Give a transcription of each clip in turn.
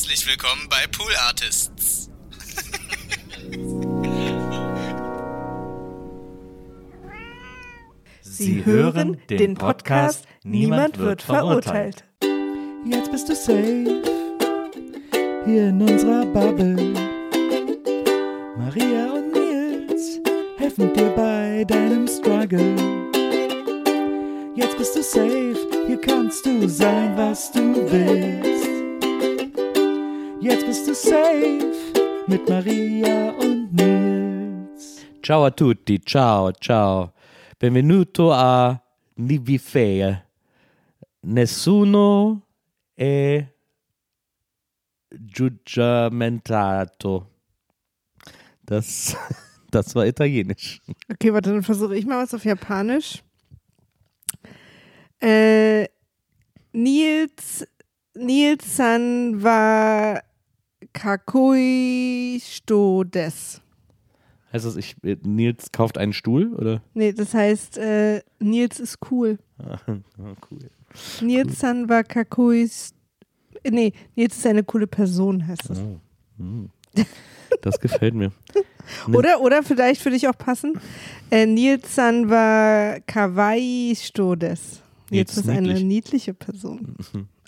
Herzlich willkommen bei Pool Artists. Sie hören den Podcast Niemand wird verurteilt. Jetzt bist du safe hier in unserer Bubble. Maria und Nils helfen dir bei deinem Struggle. Jetzt bist du safe, hier kannst du sein, was du willst. Jetzt bist du safe mit Maria und Nils. Ciao a tutti, ciao, ciao. Benvenuto a Nivifea. Nessuno è giugiamentato. Das, das war italienisch. Okay, warte, dann versuche ich mal was auf Japanisch. Äh, Nils, Nils-san wa kakui sto des. Heißt das, ich, Nils kauft einen Stuhl, oder? Nee, das heißt, äh, Nils ist cool. Ah, cool. Nils-san wa kakui st- Nee, Nils ist eine coole Person, heißt das. Oh, hm. Das gefällt mir. Oder, oder vielleicht für dich auch passen. Äh, Nils-san wa kawaii sto des. Nils Nils ist ist eine niedlich. niedliche Person.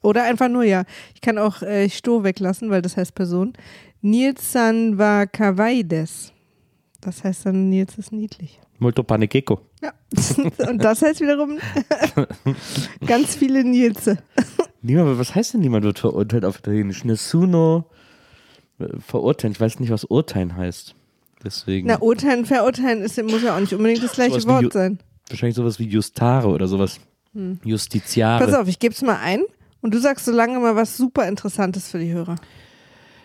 Oder einfach nur, ja. Ich kann auch äh, Sto weglassen, weil das heißt Person. Nils-san wa kawaii des. Das heißt dann, Nils ist niedlich. Molto panekeko. Ja. Und das heißt wiederum ganz viele Nilse. Niemand, was heißt denn niemand wird verurteilt auf Italienisch? Nessuno äh, verurteilen. Ich weiß nicht, was urteilen heißt. Deswegen. Na, urteilen, verurteilen ist, muss ja auch nicht unbedingt das gleiche Sowas Wort sein. wahrscheinlich sowas wie Justare oder sowas. Justiziare. Hm. Pass auf, ich gebe es mal ein und du sagst so lange mal was super Interessantes für die Hörer.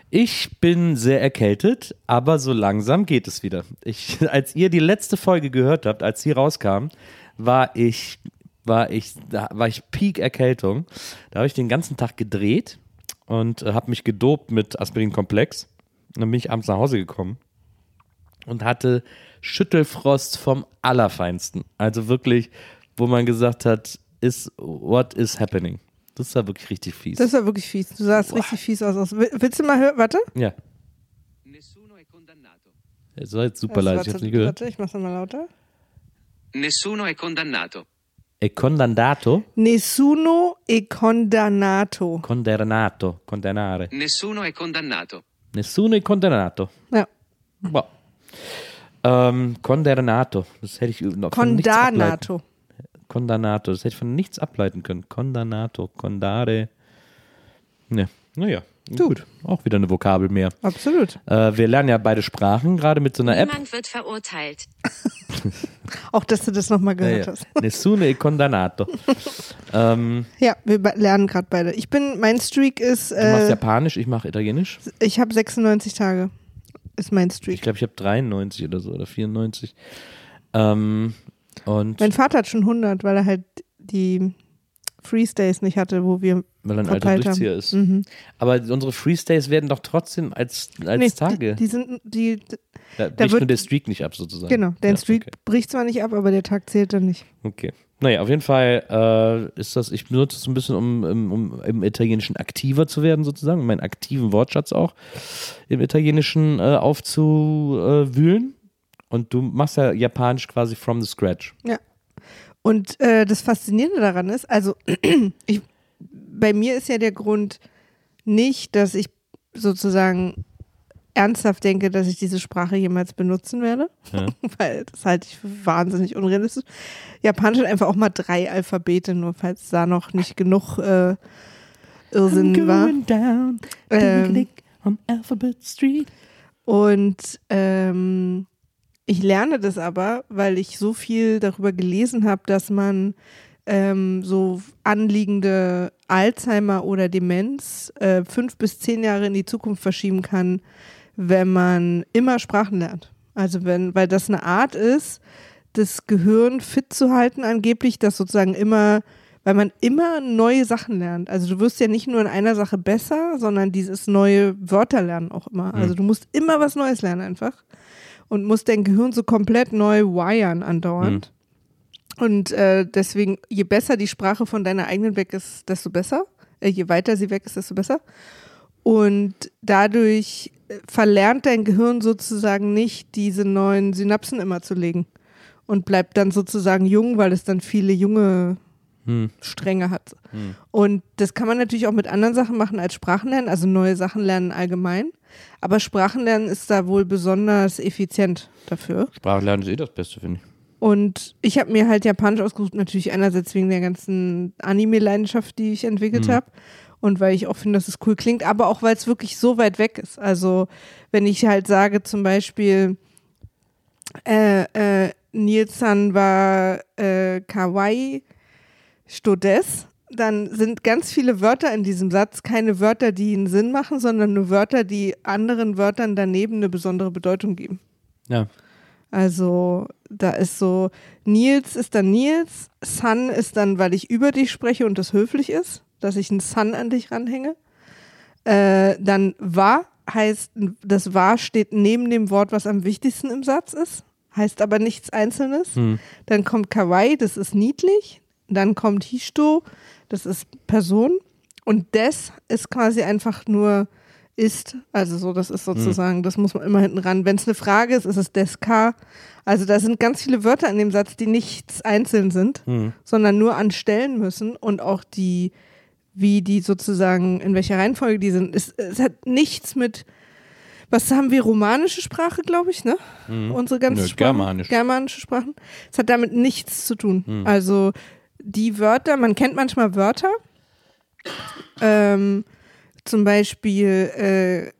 Ich bin sehr erkältet, aber so langsam geht es wieder. Ich, als ihr die letzte Folge gehört habt, als sie rauskam, war ich, war ich, war ich Peak Erkältung. Da habe ich den ganzen Tag gedreht und äh, habe mich gedopt mit Aspirin-Komplex. Dann bin ich abends nach Hause gekommen und hatte Schüttelfrost vom Allerfeinsten. Also wirklich, wo man gesagt hat, is, what is happening? Das war wirklich richtig fies. Das war wirklich fies. Du sahst richtig fies aus. aus. Will- Willst du mal hören? Warte. ja, Nessuno è condannato. es war jetzt super Also, leise, ich hab's nicht gehört. warte, ich mach's nochmal lauter. Nessuno è condannato. E condannato? Nessuno e condannato. Condannato. Condannare. Nessuno è condannato. Nessuno è condannato. Ja. Wow. Ähm, condannato. Das hätte ich noch. Condannato. Condannato. Das hätte ich von nichts ableiten können. Condannato. Condare. Ne, naja. Gut. Auch wieder eine Vokabel mehr. Absolut. Äh, wir lernen ja beide Sprachen, gerade mit so einer App. Niemand wird verurteilt. Auch, dass du das nochmal Ja, gehört ja. hast. Nessuno è condannato. ähm, Ja, wir lernen gerade beide. Ich bin, mein Streak ist, du machst äh, Japanisch, ich mache Italienisch. ich habe 96 Tage. Ist mein Ich Streak. glaube, ich habe 93 oder so oder 94. Ähm, und Mein Vater hat schon 100, weil er halt die Freestays nicht hatte, wo wir weil er ein alter Durchzieher haben. ist. Mhm. Aber unsere Freestays werden doch trotzdem als, als Nee, Tage. Die, die sind, die, da da bricht wird- nur der Streak nicht ab, sozusagen. genau, der ja, Streak Okay. bricht zwar nicht ab, aber der Tag zählt dann nicht. okay. Naja, auf jeden Fall äh, ist das, ich benutze es ein bisschen, um, um, um im Italienischen aktiver zu werden, sozusagen, meinen aktiven Wortschatz auch im Italienischen äh, aufzuwühlen. Und du machst ja Japanisch quasi from the scratch. Und äh, das Faszinierende daran ist, also ich, bei mir ist ja der Grund nicht, dass ich sozusagen ernsthaft denke, dass ich diese Sprache jemals benutzen werde, Ja. weil das halte ich für wahnsinnig unrealistisch. Japanisch hat einfach auch mal drei Alphabete, nur falls da noch nicht genug äh, Irrsinn war. down, Ähm, on Alphabet Street. Und ähm, ich lerne das aber, weil ich so viel darüber gelesen habe, dass man ähm, so anliegende Alzheimer oder Demenz äh, fünf bis zehn Jahre in die Zukunft verschieben kann, wenn man immer Sprachen lernt. Also wenn, weil das eine Art ist, das Gehirn fit zu halten, angeblich, das sozusagen immer, weil man immer neue Sachen lernt. Also du wirst ja nicht nur in einer Sache besser, sondern dieses neue Wörter lernen auch immer. Also du musst immer was Neues lernen einfach und musst dein Gehirn so komplett neu wiren andauernd. Und äh, deswegen, je besser die Sprache von deiner eigenen weg ist, desto besser. Äh, je weiter sie weg ist, desto besser. Und dadurch äh, verlernt dein Gehirn sozusagen nicht, diese neuen Synapsen immer zu legen. Und bleibt dann sozusagen jung, weil es dann viele junge Stränge hat. Und das kann man natürlich auch mit anderen Sachen machen als Sprachenlernen, also neue Sachen lernen allgemein. Aber Sprachenlernen ist da wohl besonders effizient dafür. Sprachlernen ist eh das Beste, finde ich. Und ich habe mir halt Japanisch ausgesucht, natürlich einerseits wegen der ganzen Anime-Leidenschaft, die ich entwickelt habe. Und weil ich auch finde, dass es cool klingt, aber auch weil es wirklich so weit weg ist. Also, wenn ich halt sage, zum Beispiel, äh, äh, Nilsan war äh, Kawaii Stodes, dann sind ganz viele Wörter in diesem Satz keine Wörter, die einen Sinn machen, sondern nur Wörter, die anderen Wörtern daneben eine besondere Bedeutung geben. Ja. Also da ist so, Nils ist dann Nils, Sun ist dann, weil ich über dich spreche und das höflich ist, dass ich einen Sun an dich ranhänge. Äh, dann war heißt, das war steht neben dem Wort, was am wichtigsten im Satz ist, heißt aber nichts Einzelnes. Dann kommt Kawaii, das ist niedlich. Dann kommt Hishto, das ist Person. Und des ist quasi einfach nur ist, also so, das ist sozusagen, das muss man immer hinten ran. Wenn es eine Frage ist, ist es des K. Also da sind ganz viele Wörter in dem Satz, die nichts einzeln sind, sondern nur anstellen müssen und auch die, wie die sozusagen, in welcher Reihenfolge die sind. Es, es hat nichts mit, was haben wir, romanische Sprache, glaube ich, ne? Unsere ganze Nö, Sprache. Germanisch. Germanische Sprachen. Es hat damit nichts zu tun. Also die Wörter, man kennt manchmal Wörter, ähm, zum Beispiel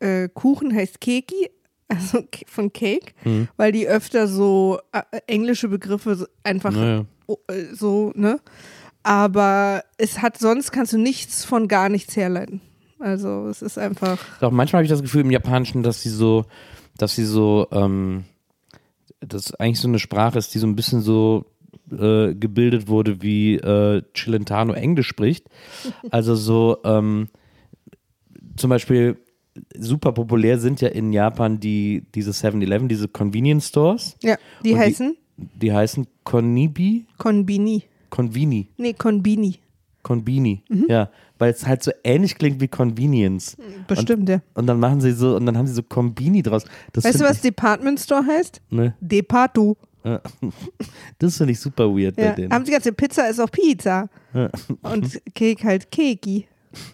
äh, äh, Kuchen heißt Keki, also von Cake, weil die öfter so äh, englische Begriffe einfach Naja. äh, so, ne? Aber es hat sonst kannst du nichts von gar nichts herleiten. Also es ist einfach. Doch, manchmal habe ich das Gefühl im Japanischen, dass sie so, dass sie so, ähm, dass eigentlich so eine Sprache ist, die so ein bisschen so äh, gebildet wurde, wie äh, Cilentano Englisch spricht. Also so, ähm, zum Beispiel super populär sind ja in Japan die, diese 7-Eleven, diese Convenience Stores. Ja, die Und heißen Die heißen Konibi, Konbini. Convini, Nee, Konbini. Convini. Mhm. Ja, weil es halt so ähnlich klingt wie Convenience. Bestimmt, ja. Und dann machen sie so, und dann haben sie so Kombini draus. Das Weißt du, was Department Store heißt? Ne, Departo. Ja. das finde ich super weird bei Ja. denen. Haben sie ganze Pizza ist auch Pizza. Ja. Und Cake halt Keki.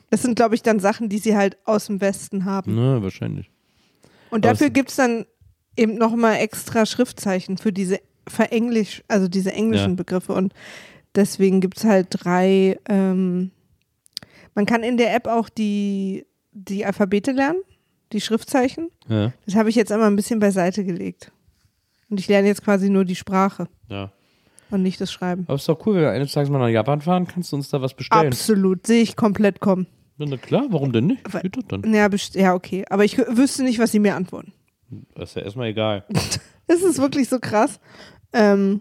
Das sind, glaube ich, dann Sachen, die sie halt aus dem Westen haben. Ne, wahrscheinlich. Und Aber dafür gibt es dann eben nochmal extra Schriftzeichen für diese verenglisch, also diese englischen. Begriffe. Und deswegen gibt es halt drei. Ähm, man kann in der App auch die, die Alphabete lernen, die Schriftzeichen. Das habe ich jetzt einmal ein bisschen beiseite gelegt. Und ich lerne jetzt quasi nur die Sprache ja. und nicht das Schreiben. Aber ist doch cool, wenn wir eines Tages mal nach Japan fahren, kannst du uns da was bestellen. Absolut, sehe ich komplett kommen. Ja, na klar, warum denn nicht? Weil- Geht doch dann. Ja, ja, okay. Aber ich wüsste nicht, was sie mir antworten. Das ist ja erstmal egal. Das ist wirklich so krass. Ähm,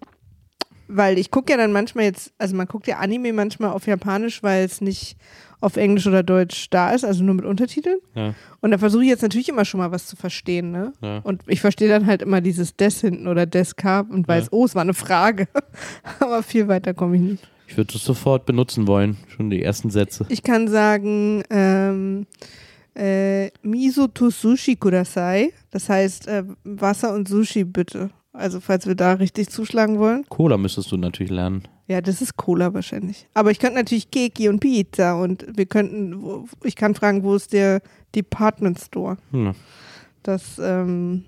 weil ich gucke ja dann manchmal jetzt, also man guckt ja Anime manchmal auf Japanisch, weil es nicht auf Englisch oder Deutsch da ist, also nur mit Untertiteln. Ja. Und da versuche ich jetzt natürlich immer schon mal was zu verstehen, ne? Ja. Und ich verstehe dann halt immer dieses Des hinten oder Des K und weiß, Ja. oh, es war eine Frage. Aber viel weiter komme ich nicht. Ich würde das sofort benutzen wollen. Schon die ersten Sätze. Ich kann sagen, ähm, äh, Miso to Sushi kudasai. Das heißt, äh, Wasser und Sushi bitte. Also, falls wir da richtig zuschlagen wollen. Cola müsstest du natürlich lernen. Ja, das ist Cola wahrscheinlich. Aber ich könnte natürlich Keki und Pizza und wir könnten, ich kann fragen, wo ist der Department Store? Hm. Das, ähm,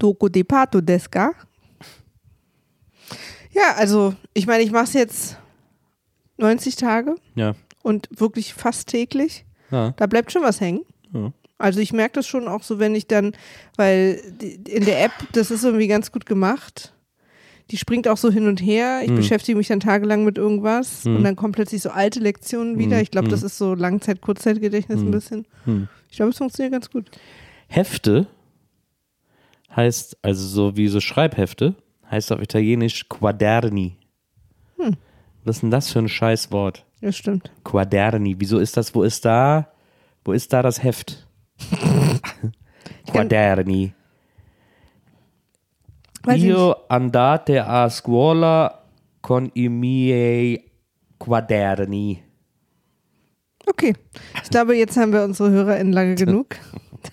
Doko Departo Deska. Ja, also, ich meine, ich mache es jetzt 90 Tage Ja. und wirklich fast täglich. ja. Da bleibt schon was hängen. Ja. Also ich merke das schon auch so, wenn ich dann, weil in der App, das ist irgendwie ganz gut gemacht. Die springt auch so hin und her. Ich Mhm. beschäftige mich dann tagelang mit irgendwas Mhm. und dann kommen plötzlich so alte Lektionen wieder. Mhm. Ich glaube, das Mhm. ist so Langzeit-Kurzzeitgedächtnis ein bisschen. Hm. Ich glaube, es funktioniert ganz gut. Hefte heißt, also so wie so Schreibhefte, heißt auf Italienisch Quaderni. Hm. Was ist denn das für ein Scheißwort? Das stimmt. Quaderni. Wieso ist das, wo ist da, wo ist da das Heft? Quaderni. Io andate a scuola con i miei quaderni. Okay. Ich glaube, jetzt haben wir unsere HörerInnen lange genug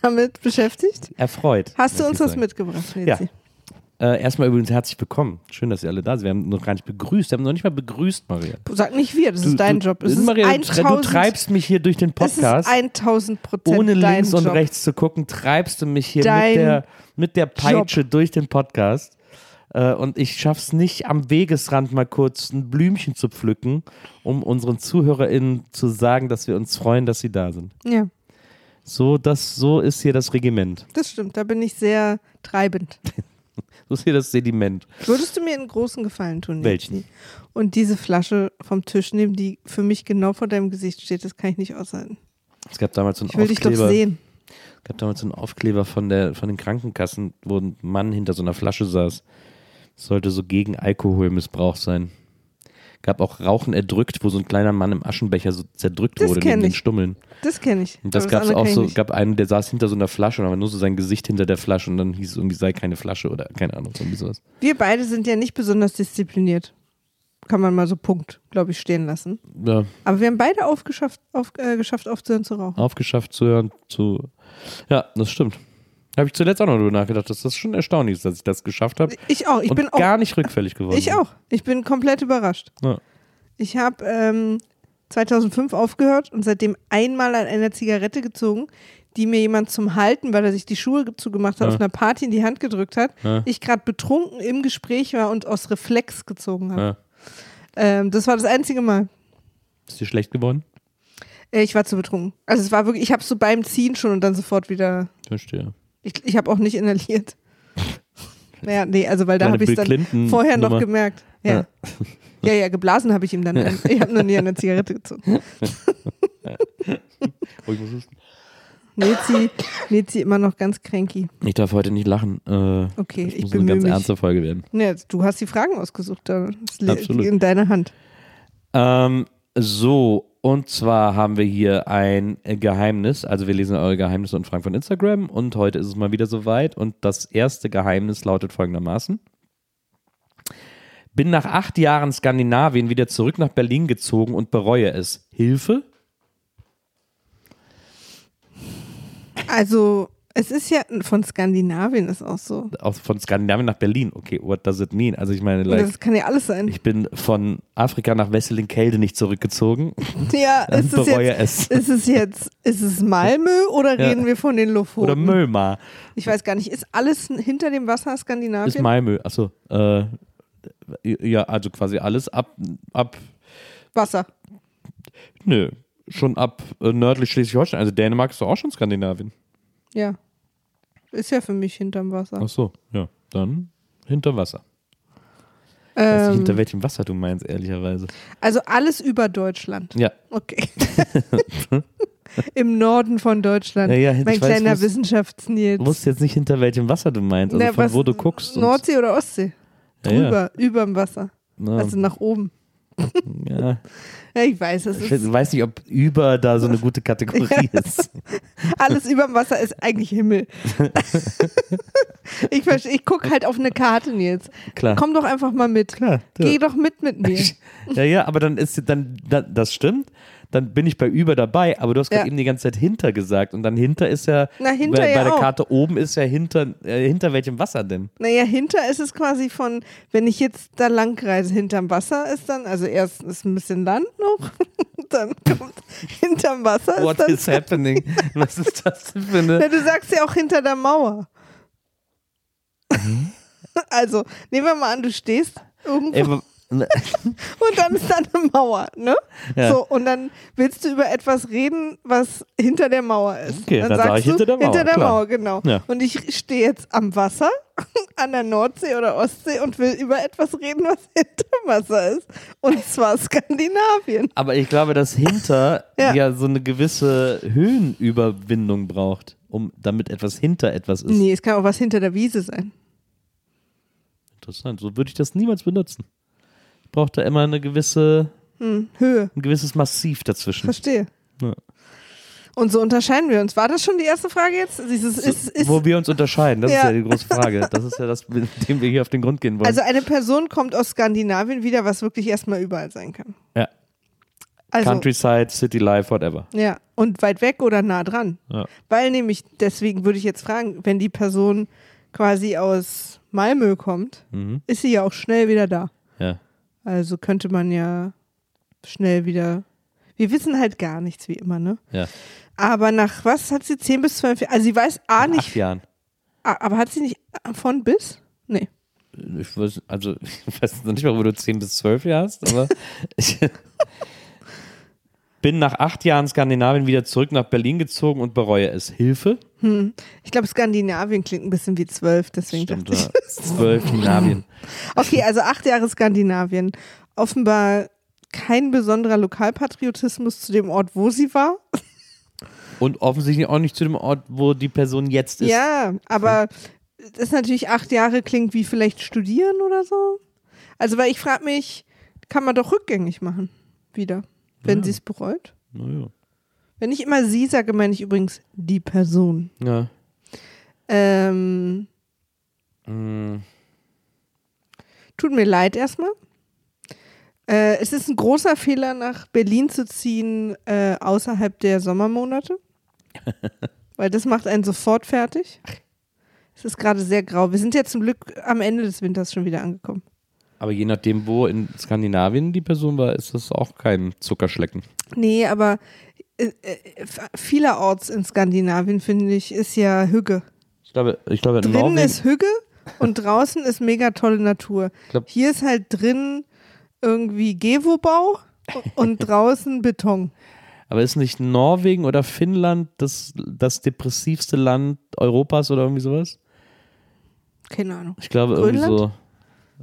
damit beschäftigt. Erfreut. Hast du uns was mitgebracht, Ja. Äh, erstmal übrigens herzlich willkommen. Schön, dass ihr alle da seid. Wir haben noch gar nicht begrüßt. Wir haben noch nicht mal begrüßt, Maria. Sag nicht wir, das ist dein du, Job. Es ist Maria, du, tre- du 1000 treibst mich hier durch den Podcast. Es ist 1000 Prozent Ohne links und Job. rechts zu gucken, treibst du mich hier Dein mit der, mit der Peitsche durch den Podcast. Äh, und ich schaff's nicht, am Wegesrand mal kurz ein Blümchen zu pflücken, um unseren ZuhörerInnen zu sagen, dass wir uns freuen, dass sie da sind. Ja, So, das, so ist hier das Regiment. das stimmt. Da bin ich sehr treibend. So ist hier das Sediment. Würdest du mir einen großen Gefallen tun? Welchen? Und diese Flasche vom Tisch nehmen, die für mich genau vor deinem Gesicht steht, das kann ich nicht aushalten. Es gab damals so einen Ich will dich doch Aufkleber. sehen. Es gab damals so einen Aufkleber von, der, von den Krankenkassen, wo ein Mann hinter so einer Flasche saß. Das sollte so gegen Alkoholmissbrauch sein. Gab auch Rauchen erdrückt, wo so ein kleiner Mann im Aschenbecher so zerdrückt Das wurde neben den ich. Stummeln. Das kenne ich. Und das gab es auch so, nicht. gab einen, der saß hinter so einer Flasche und aber nur so sein Gesicht hinter der Flasche und dann hieß es irgendwie, sei keine Flasche oder keine Ahnung, irgendwie sowas. Wir beide sind ja nicht besonders diszipliniert. Kann man mal so Punkt, glaube ich, stehen lassen. Ja, Aber wir haben beide aufgeschafft, auf, äh, geschafft, aufzuhören zu rauchen. aufgeschafft zu hören, zu. Ja, das stimmt. Habe ich zuletzt auch noch drüber nachgedacht, dass das schon erstaunlich ist, dass ich das geschafft habe. Ich auch. Ich bin auch. gar nicht rückfällig geworden. Ich auch. Ich bin komplett überrascht. Ja. Ich habe ähm, 2005 aufgehört und seitdem einmal an einer Zigarette gezogen, die mir jemand zum Halten, weil er sich die Schuhe zugemacht hat, Ja. auf einer Party in die Hand gedrückt hat. Ja. Ich gerade betrunken im Gespräch war und aus Reflex gezogen habe. Ähm, das war das einzige Mal. Ist dir schlecht geworden? Äh, Ich war zu betrunken. Also es war wirklich, ich habe so beim Ziehen schon und dann sofort wieder. Verstehe. Ich, ich habe auch nicht inhaliert. Naja, nee, also weil da habe ich es dann Clinton vorher noch Nummer. gemerkt. Ja. Ja, ja, geblasen habe ich ihm dann. Ein. Ich habe noch nie eine Zigarette gezogen. Oh, ich muss husten. Nezi, Nezi immer noch ganz cranky. Ich darf heute nicht lachen. Äh, Okay, das ich muss eine ganz mich. ernste Folge werden. Ja, du hast die Fragen ausgesucht, da ist li- Absolut. in deiner Hand. Ähm, so, und zwar haben wir hier ein Geheimnis. Also wir lesen eure Geheimnisse und Fragen von Instagram und heute ist es mal wieder soweit. Und das erste Geheimnis lautet folgendermaßen. Bin nach acht Jahren Skandinavien wieder zurück nach Berlin gezogen und bereue es. Hilfe? Also, es ist ja von Skandinavien ist auch so. Auch von Skandinavien nach Berlin. Okay, what does it mean? Also ich meine, like, das kann ja alles sein. ich bin von Afrika nach Wesseling-Kelde nicht zurückgezogen. Ja, ist es jetzt, es. ist es jetzt, ist es Malmö oder Ja. reden wir von den Lofoten? Oder Möllmar. Ich weiß gar nicht, ist alles hinter dem Wasser Skandinavien? Ist Malmö. Achso. Äh, ja, also quasi alles ab, ab, Wasser. nö, schon ab äh, nördlich Schleswig-Holstein. Also Dänemark ist doch auch schon Skandinavien. Ja. Ist ja für mich hinterm Wasser. Achso, ja. Dann hinter Wasser. Ich weiß nicht, Ähm, hinter welchem Wasser du meinst, ehrlicherweise. also alles über Deutschland. Ja. Okay. Im Norden von Deutschland. Ja, ja, mein weiß, kleiner muss- Wissenschaftsnils. Du wusst jetzt nicht, hinter welchem Wasser du meinst, also Na, von was- wo du guckst. Nordsee oder Ostsee? Ja, ja. Drüber, überm Wasser. Na, Also nach oben. ja. Ich weiß, es Ich weiß nicht, ob über da so eine gute Kategorie ist. alles überm Wasser ist eigentlich Himmel. ich ich gucke halt auf eine Karte, Nils. Klar. Komm doch einfach mal mit. Klar. Geh doch mit mit mir. Ja, ja, aber dann ist dann das stimmt. Dann bin ich bei über dabei, aber du hast gerade Ja. eben die ganze Zeit hinter gesagt und dann hinter ist ja, Na, hinter bei, ja bei der auch. Karte oben ist ja hinter, äh, hinter welchem Wasser denn? Naja, hinter ist es quasi von, wenn ich jetzt da lang reise, hinterm Wasser ist dann, also erst ist ein bisschen Land noch, dann kommt hinterm Wasser What ist is happening? Was ist das denn für Na, eine? du sagst ja auch hinter der Mauer. Mhm. Also, nehmen wir mal an, du stehst irgendwo Ey, und dann ist da eine Mauer, ne? Ja. So, und dann willst du über etwas reden, was hinter der Mauer ist. Okay, dann sag sagst ich hinter der du, Mauer, Hinter der klar. Mauer, genau. Ja. Und ich stehe jetzt am Wasser, an der Nordsee oder Ostsee und will über etwas reden, was hinter Wasser ist. Und zwar Skandinavien. aber ich glaube, dass hinter Ja. ja. so eine gewisse Höhenüberwindung braucht, um damit etwas hinter etwas ist. Nee, es kann auch was hinter der Wiese sein. Interessant. So würde ich das niemals benutzen. Ich brauche da immer eine gewisse, Hm, Höhe. ein gewisses Massiv dazwischen. Verstehe. Ja. Und so unterscheiden wir uns. War das schon die erste Frage jetzt? Dieses, ist, ist, Wo wir uns unterscheiden, das Ja. ist ja die große Frage. Das ist ja das, mit dem wir hier auf den Grund gehen wollen. also eine Person kommt aus Skandinavien wieder, was wirklich erstmal überall sein kann. ja. Also, Countryside, City Life, whatever. ja. Und weit weg oder nah dran. Ja. Weil nämlich, deswegen würde ich jetzt fragen, wenn die Person quasi aus Malmö kommt, Mhm. ist sie ja auch schnell wieder da. Ja. Also könnte man ja schnell wieder. Wir wissen halt gar nichts, wie immer, ne? Ja. Aber nach was hat sie 10 bis 12 Jahre? Also sie weiß A Acht nicht, Jahren. A- aber hat sie nicht von bis? Nee. Ich weiß, also, ich weiß noch nicht mal, wo du 10 bis 12 Jahre hast, aber bin nach acht Jahren Skandinavien wieder zurück nach Berlin gezogen und bereue es. Hilfe? Ich glaube, Skandinavien klingt ein bisschen wie 12, deswegen Stimmt, dachte ich. Zwölf Skandinavien. Okay, also acht Jahre Skandinavien. Offenbar kein besonderer Lokalpatriotismus zu dem Ort, wo sie war. Und offensichtlich auch nicht zu dem Ort, wo die Person jetzt ist. Ja, aber das ist natürlich acht Jahre klingt wie vielleicht studieren oder so. Also, weil ich frage mich, kann man doch rückgängig machen wieder, wenn Ja. sie es bereut? Naja. Wenn ich immer sie sage, meine ich übrigens die Person. Ja. Ähm, Mm, tut mir leid erstmal. Äh, es ist ein großer Fehler, nach Berlin zu ziehen äh, außerhalb der Sommermonate. Weil das macht einen sofort fertig. Es ist gerade sehr grau. Wir sind ja zum Glück am Ende des Winters schon wieder angekommen. Aber je nachdem, wo in Skandinavien die Person war, ist das auch kein Zuckerschlecken. Nee, aber äh, äh, vielerorts in Skandinavien, finde ich, ist ja Hügge. Ich glaube, ich glaube in Drinnen Norwegen. ist Hügge und draußen ist mega tolle Natur. glaub- Hier ist halt drin irgendwie Gewobau und draußen Beton. aber ist nicht Norwegen oder Finnland das, das depressivste Land Europas oder irgendwie sowas? Keine Ahnung. Ich glaube irgendwie Grönland? so.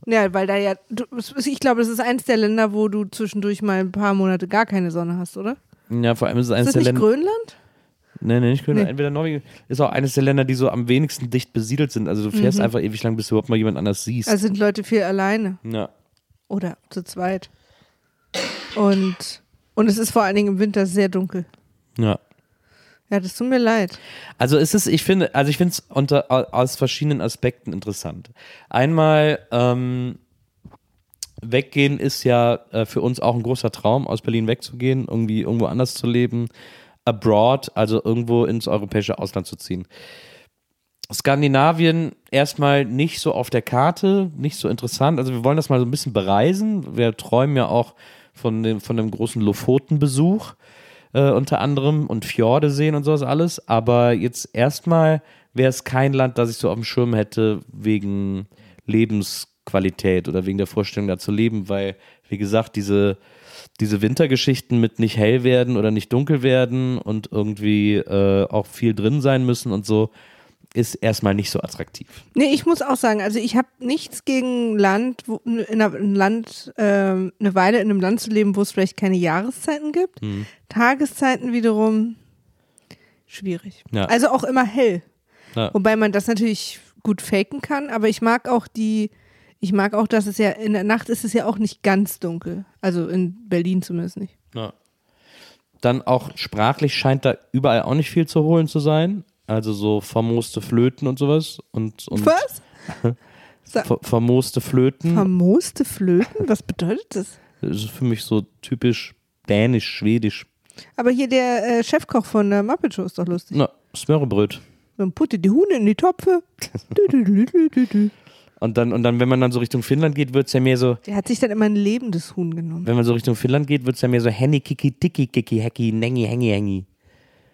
Ja, weil da ja, du, ich glaube, das ist eins der Länder, wo du zwischendurch mal ein paar Monate gar keine Sonne hast, oder? Ja, vor allem ist es eines Ist das der nicht Länder. Grönland? Nee, nee, nicht Grönland. Nee. Entweder Norwegen ist auch eines der Länder, die so am wenigsten dicht besiedelt sind. Also du fährst einfach ewig lang, bis du überhaupt mal jemand anders siehst. Mhm. Also sind Leute viel alleine ja. oder zu zweit. Und, und es ist vor allen Dingen im Winter sehr dunkel. ja. Ja, das tut mir leid. Also es ich finde, also ich finde es aus verschiedenen Aspekten interessant. Einmal ähm, weggehen ist ja äh, für uns auch ein großer Traum, aus Berlin wegzugehen, irgendwie irgendwo anders zu leben, abroad, also irgendwo ins europäische Ausland zu ziehen. Skandinavien erstmal nicht so auf der Karte, nicht so interessant. Also wir wollen das mal so ein bisschen bereisen. Wir träumen ja auch von dem, von dem großen Lofoten-Besuch äh, unter anderem und Fjorde sehen und sowas alles. Aber jetzt erstmal wäre es kein Land, das ich so auf dem Schirm hätte wegen Lebensqualität oder wegen der Vorstellung da zu leben, weil, wie gesagt, diese, diese Wintergeschichten mit nicht hell werden oder nicht dunkel werden und irgendwie äh, auch viel drin sein müssen und so, ist erstmal nicht so attraktiv. Nee, ich muss auch sagen, also ich habe nichts gegen Land, wo, in einer, ein Land, ähm, eine Weile in einem Land zu leben, wo es vielleicht keine Jahreszeiten gibt. Mhm. Tageszeiten wiederum schwierig. Ja. Also auch immer hell. Ja. Wobei man das natürlich gut faken kann, aber ich mag auch die, ich mag auch, dass es ja in der Nacht ist es ja auch nicht ganz dunkel. Also in Berlin zumindest nicht. Ja. Dann auch sprachlich scheint da überall auch nicht viel zu holen zu sein. Also so vermooste Flöten und sowas. Und, und Was? ver- vermooste Flöten. Vermooste Flöten? Was bedeutet das? Das ist für mich so typisch dänisch, schwedisch. Aber hier der äh, Chefkoch von der Muppet Show ist doch lustig. Na, Smörrebröt. Man puttet die Huhn in die Topfe. Und dann, und dann, wenn man dann so Richtung Finnland geht, wird es ja mehr so, Der hat sich dann immer ein lebendes Huhn genommen. wenn man so Richtung Finnland geht, wird es ja mehr so Henny, Kiki, Tiki, Kiki, Hecki, Nengi, Hengi, Hengi.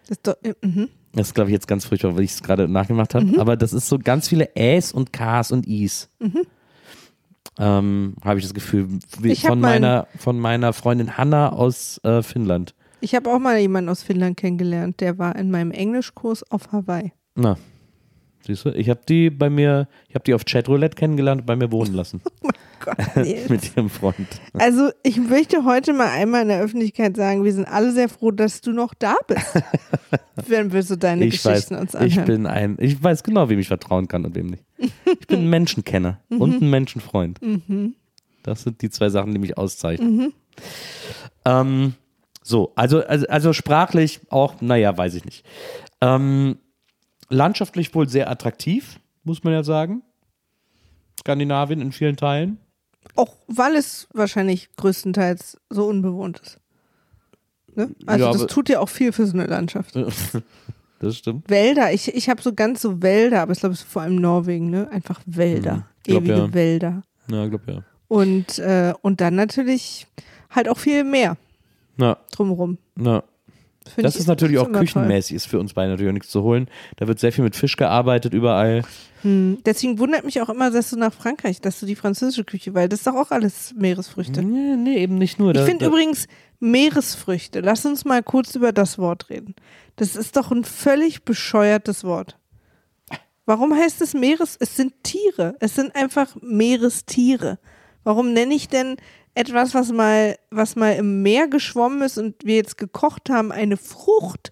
Das ist doch, äh, mhm. Das ist, glaube ich, jetzt ganz furchtbar, weil ich es gerade nachgemacht habe. Aber das ist so ganz viele Äs und Ks und Is. Ähm, habe ich das Gefühl. Ich von, meiner, von meiner Freundin Hanna aus äh, Finnland. Ich habe auch mal jemanden aus Finnland kennengelernt, der war in meinem Englischkurs auf Hawaii. Na, siehst du? Ich habe die bei mir, ich habe die auf Chatroulette kennengelernt und bei mir wohnen lassen. Gott, Nils. Mit ihrem Freund. Also ich möchte heute mal einmal in der Öffentlichkeit sagen, wir sind alle sehr froh, dass du noch da bist. wenn wir so deine Ich weiß, Geschichten uns ich anhören. bin ein, ich weiß genau, wem ich vertrauen kann und wem nicht. Ich bin ein Menschenkenner Mhm. und ein Menschenfreund. Das sind die zwei Sachen, die mich auszeichnen. Mhm. Ähm, so, also, also, also sprachlich auch, naja, weiß ich nicht. Ähm, landschaftlich wohl sehr attraktiv, muss man ja sagen. Skandinavien in vielen Teilen. Auch weil es wahrscheinlich größtenteils so unbewohnt ist. Ne? Also Ja, das tut ja auch viel für so eine Landschaft. Das stimmt. Wälder, ich, ich habe so ganz so Wälder, aber ich glaube, es ist vor allem Norwegen, ne? Einfach Wälder. Mhm. Glaub, ewige ja. Wälder. Ja, glaub ja. Und, äh, und dann natürlich halt auch viel mehr Na, drumherum. na. Find Das ich- ist natürlich ist auch immer toll. küchenmäßig, ist für uns beide natürlich auch nichts zu holen. Da wird sehr viel mit Fisch gearbeitet überall. Hm. Deswegen wundert mich auch immer, dass du nach Frankreich, dass du die französische Küche, weil das ist doch auch alles Meeresfrüchte. Nee, nee, eben nicht nur. Ich finde übrigens Meeresfrüchte, lass uns mal kurz über das Wort reden. Das ist doch ein völlig bescheuertes Wort. Warum heißt es Meeres? Es sind Tiere. Es sind einfach Meerestiere. Warum nenne ich denn etwas, was mal, was mal im Meer geschwommen ist und wir jetzt gekocht haben, eine Frucht?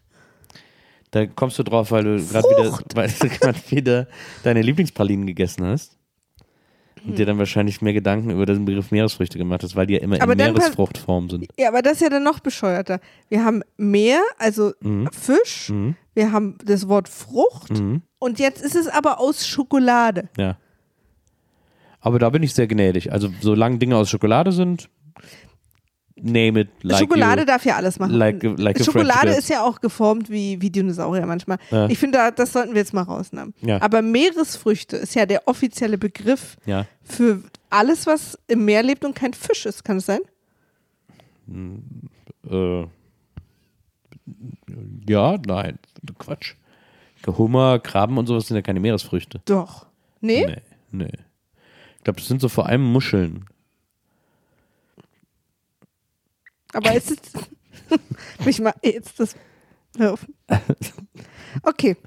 Da kommst du drauf, weil du gerade wieder, weil du wieder deine Lieblingspralinen gegessen hast. Und Hm. dir dann wahrscheinlich mehr Gedanken über den Begriff Meeresfrüchte gemacht hast, weil die ja immer Aber in Meeresfruchtform sind. Ja, aber das ist ja dann noch bescheuerter. Wir haben Meer, also Fisch, Mhm. wir haben das Wort Frucht Mhm. und jetzt ist es aber aus Schokolade. Ja. Aber da bin ich sehr gnädig. Also, solange Dinge aus Schokolade sind, name it like Schokolade you. darf ja alles machen. like like a Schokolade ist ja auch geformt wie, wie Dinosaurier manchmal. Ja. Ich finde, da- das sollten wir jetzt mal rausnehmen. Ja. Aber Meeresfrüchte ist ja der offizielle Begriff Ja. für alles, was im Meer lebt und kein Fisch ist. Kann es sein? Äh, ja, nein. Quatsch. Hummer, Krabben und sowas sind ja keine Meeresfrüchte. Doch. Nee? Nee, nee. Ich glaube, das sind so vor allem Muscheln. Aber ist es. mich mal jetzt das. Hör auf. Okay.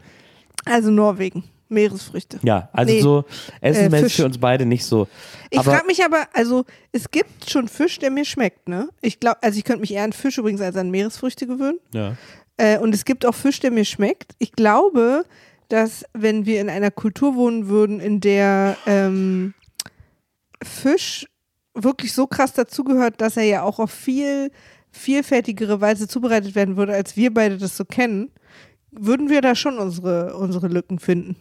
Also Norwegen. Meeresfrüchte. Ja, also Nee. so essensmäßig Fisch. für uns beide nicht so. Ich frage mich aber, also es gibt schon Fisch, der mir schmeckt, ne? Ich glaube, also ich könnte mich eher an Fisch übrigens als an Meeresfrüchte gewöhnen. ja. Äh, und es gibt auch Fisch, der mir schmeckt. Ich glaube, dass wenn wir in einer Kultur wohnen würden, in der ähm, Fisch wirklich so krass dazugehört, dass er ja auch auf viel vielfältigere Weise zubereitet werden würde, als wir beide das so kennen, würden wir da schon unsere, unsere Lücken finden.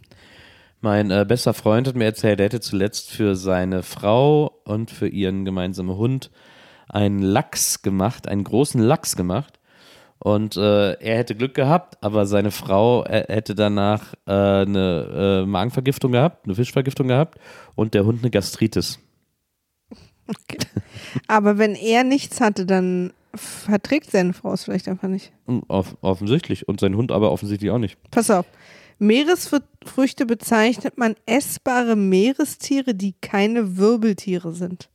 Mein äh, bester Freund hat mir erzählt, er hätte zuletzt für seine Frau und für ihren gemeinsamen Hund einen Lachs gemacht, einen großen Lachs gemacht. Und äh, er hätte Glück gehabt, aber seine Frau äh, hätte danach äh, eine äh, Magenvergiftung gehabt, eine Fischvergiftung gehabt und der Hund eine Gastritis. Aber wenn er nichts hatte, dann verträgt seine Frau es vielleicht einfach nicht. Und Off offensichtlich. Und sein Hund aber offensichtlich auch nicht. Pass auf. Meeresfrüchte bezeichnet man essbare Meerestiere, die keine Wirbeltiere sind.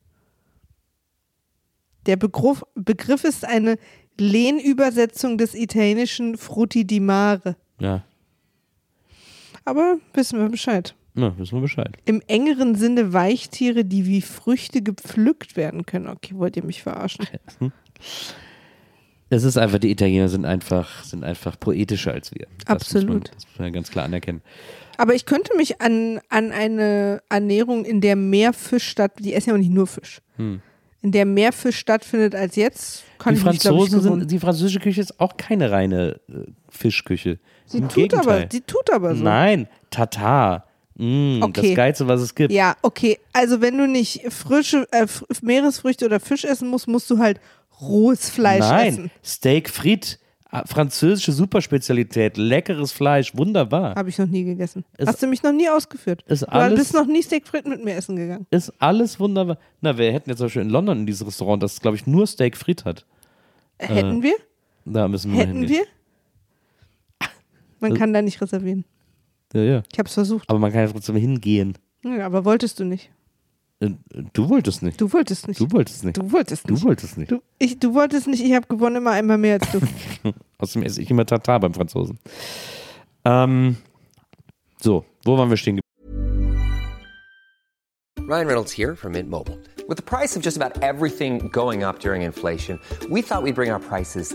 Der Begriff, Begriff ist eine Lehnübersetzung des italienischen Frutti di mare. Ja, Aber wissen wir Bescheid. Na, wissen wir Bescheid. Im engeren Sinne Weichtiere, die wie Früchte gepflückt werden können. Okay, wollt ihr mich verarschen? Es ist einfach, die Italiener sind einfach, sind einfach poetischer als wir. Das Muss man, Absolut. das muss man ganz klar anerkennen. Aber ich könnte mich an, an eine Ernährung, in der mehr Fisch statt, die essen ja auch nicht nur Fisch, Hm. in der mehr Fisch stattfindet als jetzt, kann die ich mich, glaub ich, Franzosen sind, die französische Küche ist auch keine reine äh, Fischküche. Sie Im tut Gegenteil. aber, sie tut aber so. Nein, Tatar. Mm, Okay. Das Geilste, was es gibt. Ja, okay. Also wenn du nicht frische äh, Meeresfrüchte oder Fisch essen musst, musst du halt rohes Fleisch Nein, essen. Steak frites, ah, französische Superspezialität, leckeres Fleisch, wunderbar. Habe ich noch nie gegessen. Ist- Hast du mich noch nie ausgeführt? ist du alles- bist noch nie Steak Frit mit mir essen gegangen. Ist alles wunderbar. Na, wir hätten jetzt zum Beispiel in London in dieses Restaurant, das glaube ich nur Steak frit hat. Hätten wir? Da müssen wir Hätten hingehen. wir? Man kann da nicht reservieren. Ja, ja. Ich habe es versucht. Aber man kann ja trotzdem hingehen. Ja, aber wolltest du nicht. Äh, Du wolltest nicht. Du wolltest nicht. Du wolltest nicht. Du wolltest Du nicht. wolltest nicht. Du, ich, du wolltest nicht, ich habe gewonnen immer einmal mehr als du. Außerdem esse ich immer Tatar beim Franzosen. Ähm, so, wo waren wir stehen Ryan Reynolds here from Mint Mobile. With the price of just about everything going up during inflation, we thought we'd bring our prices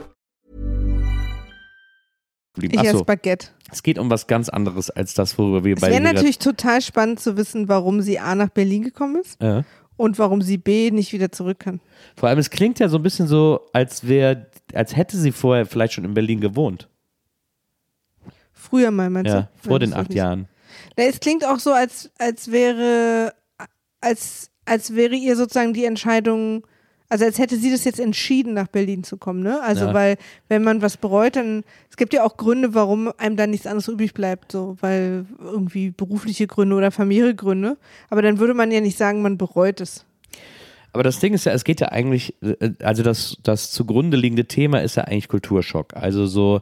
geblieben. Ich esse Baguette. es geht um was ganz anderes als das, worüber wir Es beide wäre hier natürlich total spannend zu wissen, warum sie A nach Berlin gekommen ist ja. und warum sie B nicht wieder zurück kann. Vor allem, es klingt ja so ein bisschen so, als wäre, als hätte sie vorher vielleicht schon in Berlin gewohnt. Früher mal, meinst Ja, du? vor den acht. Jahren. Na, Es klingt auch so, als, als wäre, als, als wäre ihr sozusagen die Entscheidung, also als hätte sie das jetzt entschieden, nach Berlin zu kommen, ne? Also Ja. weil, wenn man was bereut, dann, es gibt ja auch Gründe, warum einem dann nichts anderes übrig bleibt, so, weil irgendwie berufliche Gründe oder familiäre Gründe. Aber dann würde man ja nicht sagen, man bereut es. Aber das Ding ist ja, es geht ja eigentlich, äh, also das, das zugrunde liegende Thema ist ja eigentlich Kulturschock. Also so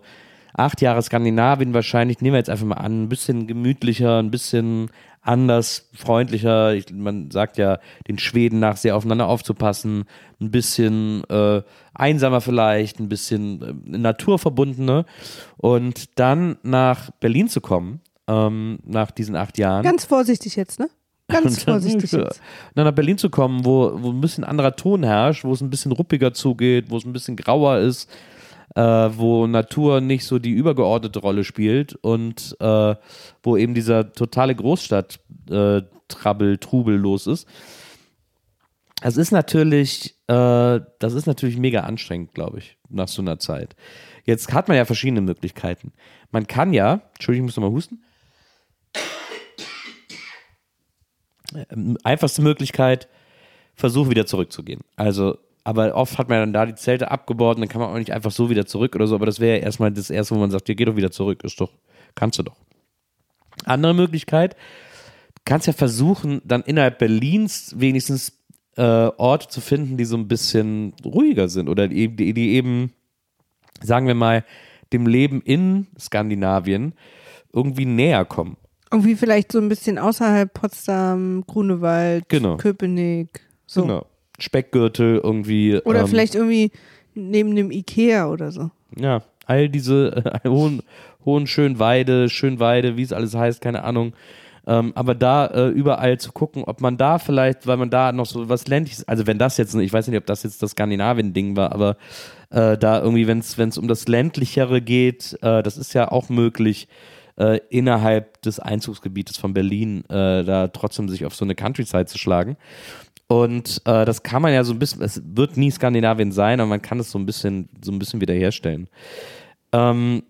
acht Jahre Skandinavien wahrscheinlich, nehmen wir jetzt einfach mal an, ein bisschen gemütlicher, ein bisschen anders, freundlicher. Ich, man sagt ja den Schweden nach, sehr aufeinander aufzupassen, ein bisschen äh, einsamer vielleicht, ein bisschen äh, naturverbundener. Und dann nach Berlin zu kommen, ähm, nach diesen acht Jahren. Ganz vorsichtig jetzt, ne? Ganz dann- vorsichtig jetzt. Dann nach Berlin zu kommen, wo, wo ein bisschen anderer Ton herrscht, wo es ein bisschen ruppiger zugeht, wo es ein bisschen grauer ist, äh, wo Natur nicht so die übergeordnete Rolle spielt und äh, wo eben dieser totale Großstadt äh, Trubel los ist. Das ist natürlich, äh, das ist natürlich mega anstrengend, glaube ich, nach so einer Zeit. Jetzt hat man ja verschiedene Möglichkeiten. Man kann ja, Entschuldigung, ich muss nochmal husten. Ähm, einfachste Möglichkeit, versuch wieder zurückzugehen. Also, aber oft hat man dann da die Zelte abgebaut und dann kann man auch nicht einfach so wieder zurück oder so, aber das wäre ja erstmal das erste, wo man sagt, ja, geh doch wieder zurück, ist doch, kannst du doch. Andere Möglichkeit, du kannst ja versuchen, dann innerhalb Berlins wenigstens äh, Orte zu finden, die so ein bisschen ruhiger sind oder die, die, die eben, sagen wir mal, dem Leben in Skandinavien irgendwie näher kommen. Irgendwie vielleicht so ein bisschen außerhalb Potsdam, Grunewald, Genau. Köpenick. So. Genau. Speckgürtel irgendwie. Oder ähm, vielleicht irgendwie neben dem Ikea oder so. Ja, all diese äh, hohen, hohen Schönweide, Schönweide, wie es alles heißt, keine Ahnung. Ähm, aber da äh, überall zu gucken, ob man da vielleicht, weil man da noch so was ländliches, also wenn das jetzt, ich weiß nicht, ob das jetzt das Skandinavien-Ding war, aber äh, da irgendwie, wenn es um das ländlichere geht, äh, das ist ja auch möglich, äh, innerhalb des Einzugsgebietes von Berlin äh, da trotzdem sich auf so eine Countryside zu schlagen. Und äh, das kann man ja so ein bisschen, es wird nie Skandinavien sein, aber man kann es so ein bisschen, so ein bisschen wiederherstellen. Ähm,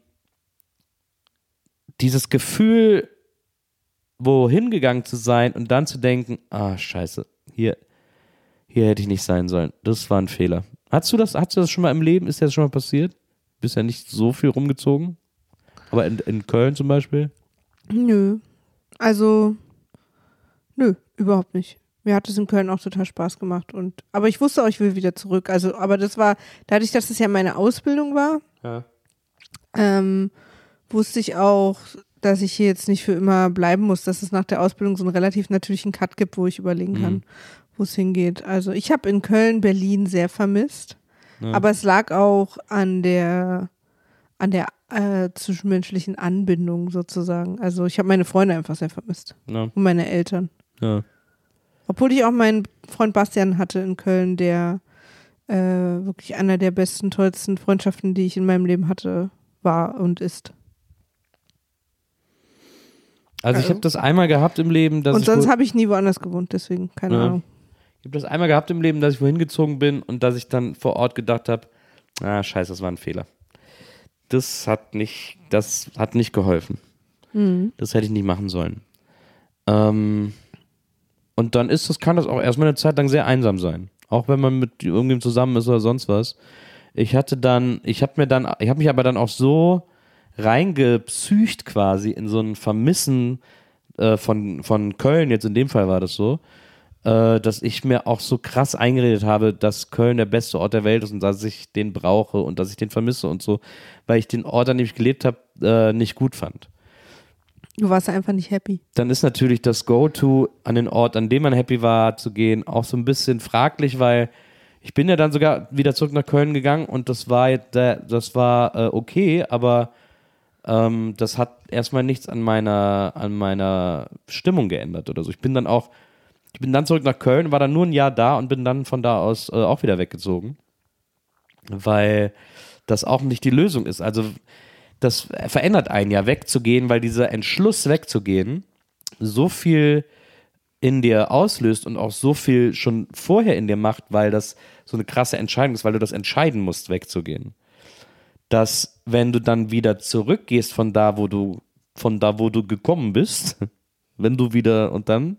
dieses Gefühl, wohin gegangen zu sein und dann zu denken, ah, scheiße, hier, hier hätte ich nicht sein sollen. Das war ein Fehler. Hast du das, hast du das schon mal im Leben? Ist dir das schon mal passiert? Bist ja nicht so viel rumgezogen. Aber in, in Köln zum Beispiel? Nö. Also, nö, überhaupt nicht. Mir hat es in Köln auch total Spaß gemacht. Und, aber ich wusste auch, ich will wieder zurück. Also, aber das war, dadurch, dass es ja meine Ausbildung war, Ja. ähm, wusste ich auch, dass ich hier jetzt nicht für immer bleiben muss, dass es nach der Ausbildung so einen relativ natürlichen Cut gibt, wo ich überlegen kann, Mhm. wo es hingeht. Also ich habe in Köln, Berlin sehr vermisst, Ja. aber es lag auch an der an der äh, zwischenmenschlichen Anbindung sozusagen. Also ich habe meine Freunde einfach sehr vermisst Ja. und meine Eltern. Ja. Obwohl ich auch meinen Freund Bastian hatte in Köln, der äh, wirklich einer der besten, tollsten Freundschaften, die ich in meinem Leben hatte, war und ist. Also ich habe das einmal gehabt im Leben, dass und sonst habe ich nie woanders gewohnt, deswegen, keine Ja. Ahnung. Ich habe das einmal gehabt im Leben, dass ich wohin gezogen bin und dass ich dann vor Ort gedacht habe, ah, scheiße, das war ein Fehler. Das hat nicht, das hat nicht geholfen. Mhm. Das hätte ich nicht machen sollen. Ähm, und dann ist das, kann das auch erstmal eine Zeit lang sehr einsam sein. Auch wenn man mit irgendjemandem zusammen ist oder sonst was. Ich hatte dann, ich habe mir dann, ich habe mich aber dann auch so reingepsycht quasi in so ein Vermissen äh, von, von Köln, jetzt in dem Fall war das so, äh, dass ich mir auch so krass eingeredet habe, dass Köln der beste Ort der Welt ist und dass ich den brauche und dass ich den vermisse und so, weil ich den Ort, an dem ich gelebt habe, äh, nicht gut fand. Du warst einfach nicht happy. Dann ist natürlich das Go-To an den Ort, an dem man happy war, zu gehen, auch so ein bisschen fraglich, weil ich bin ja dann sogar wieder zurück nach Köln gegangen und das war das war äh, okay, aber ähm, das hat erstmal nichts an meiner, an meiner Stimmung geändert oder so. Ich bin dann auch, ich bin dann zurück nach Köln, war dann nur ein Jahr da und bin dann von da aus äh, auch wieder weggezogen, weil das auch nicht die Lösung ist. Also das verändert einen ja wegzugehen, weil dieser Entschluss wegzugehen so viel in dir auslöst und auch so viel schon vorher in dir macht, weil das so eine krasse Entscheidung ist, weil du das entscheiden musst, wegzugehen. Dass wenn du dann wieder zurückgehst von da, wo du, von da, wo du gekommen bist, wenn du wieder und dann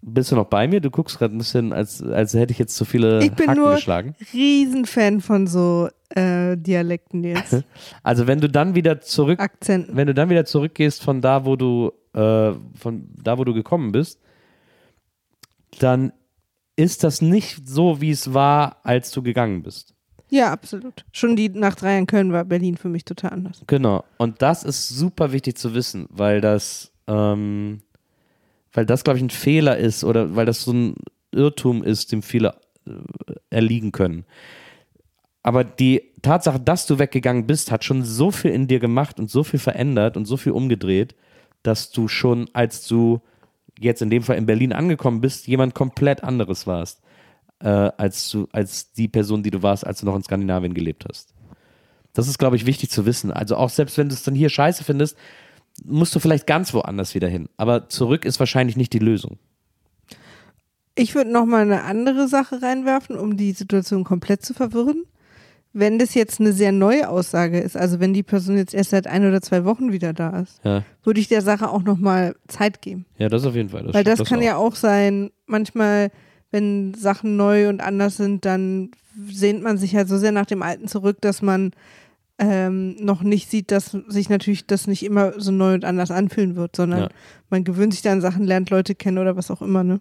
bist du noch bei mir? Du guckst gerade ein bisschen, als, als hätte ich jetzt zu viele Ich bin Haken nur geschlagen. Riesenfan von so äh, Dialekten jetzt. Also wenn du dann wieder zurück, Akzenten. wenn du dann wieder zurückgehst von da, wo du, äh, von da, wo du gekommen bist, dann ist das nicht so, wie es war, als du gegangen bist. Ja, absolut. Schon die nach drei Jahren Köln war Berlin für mich total anders. Genau. Und das ist super wichtig zu wissen, weil das, ähm, weil das, glaube ich, ein Fehler ist oder weil das so ein Irrtum ist, dem viele äh, erliegen können. Aber die Tatsache, dass du weggegangen bist, hat schon so viel in dir gemacht und so viel verändert und so viel umgedreht, dass du schon, als du jetzt in dem Fall in Berlin angekommen bist, jemand komplett anderes warst, äh, als du, als die Person, die du warst, als du noch in Skandinavien gelebt hast. Das ist, glaube ich, wichtig zu wissen. Also auch selbst wenn du es dann hier scheiße findest, musst du vielleicht ganz woanders wieder hin. Aber zurück ist wahrscheinlich nicht die Lösung. Ich würde noch mal eine andere Sache reinwerfen, um die Situation komplett zu verwirren. Wenn das jetzt eine sehr neue Aussage ist, also wenn die Person jetzt erst seit ein oder zwei Wochen wieder da ist, Ja, würde ich der Sache auch noch mal Zeit geben. ja das auf jeden Fall. Weil das, kann auch. ja auch sein, manchmal, wenn Sachen neu und anders sind, dann sehnt man sich halt so sehr nach dem Alten zurück, dass man ähm, noch nicht sieht, dass sich natürlich das nicht immer so neu und anders anfühlen wird, sondern Ja. man gewöhnt sich da an Sachen, lernt Leute kennen oder was auch immer, ne?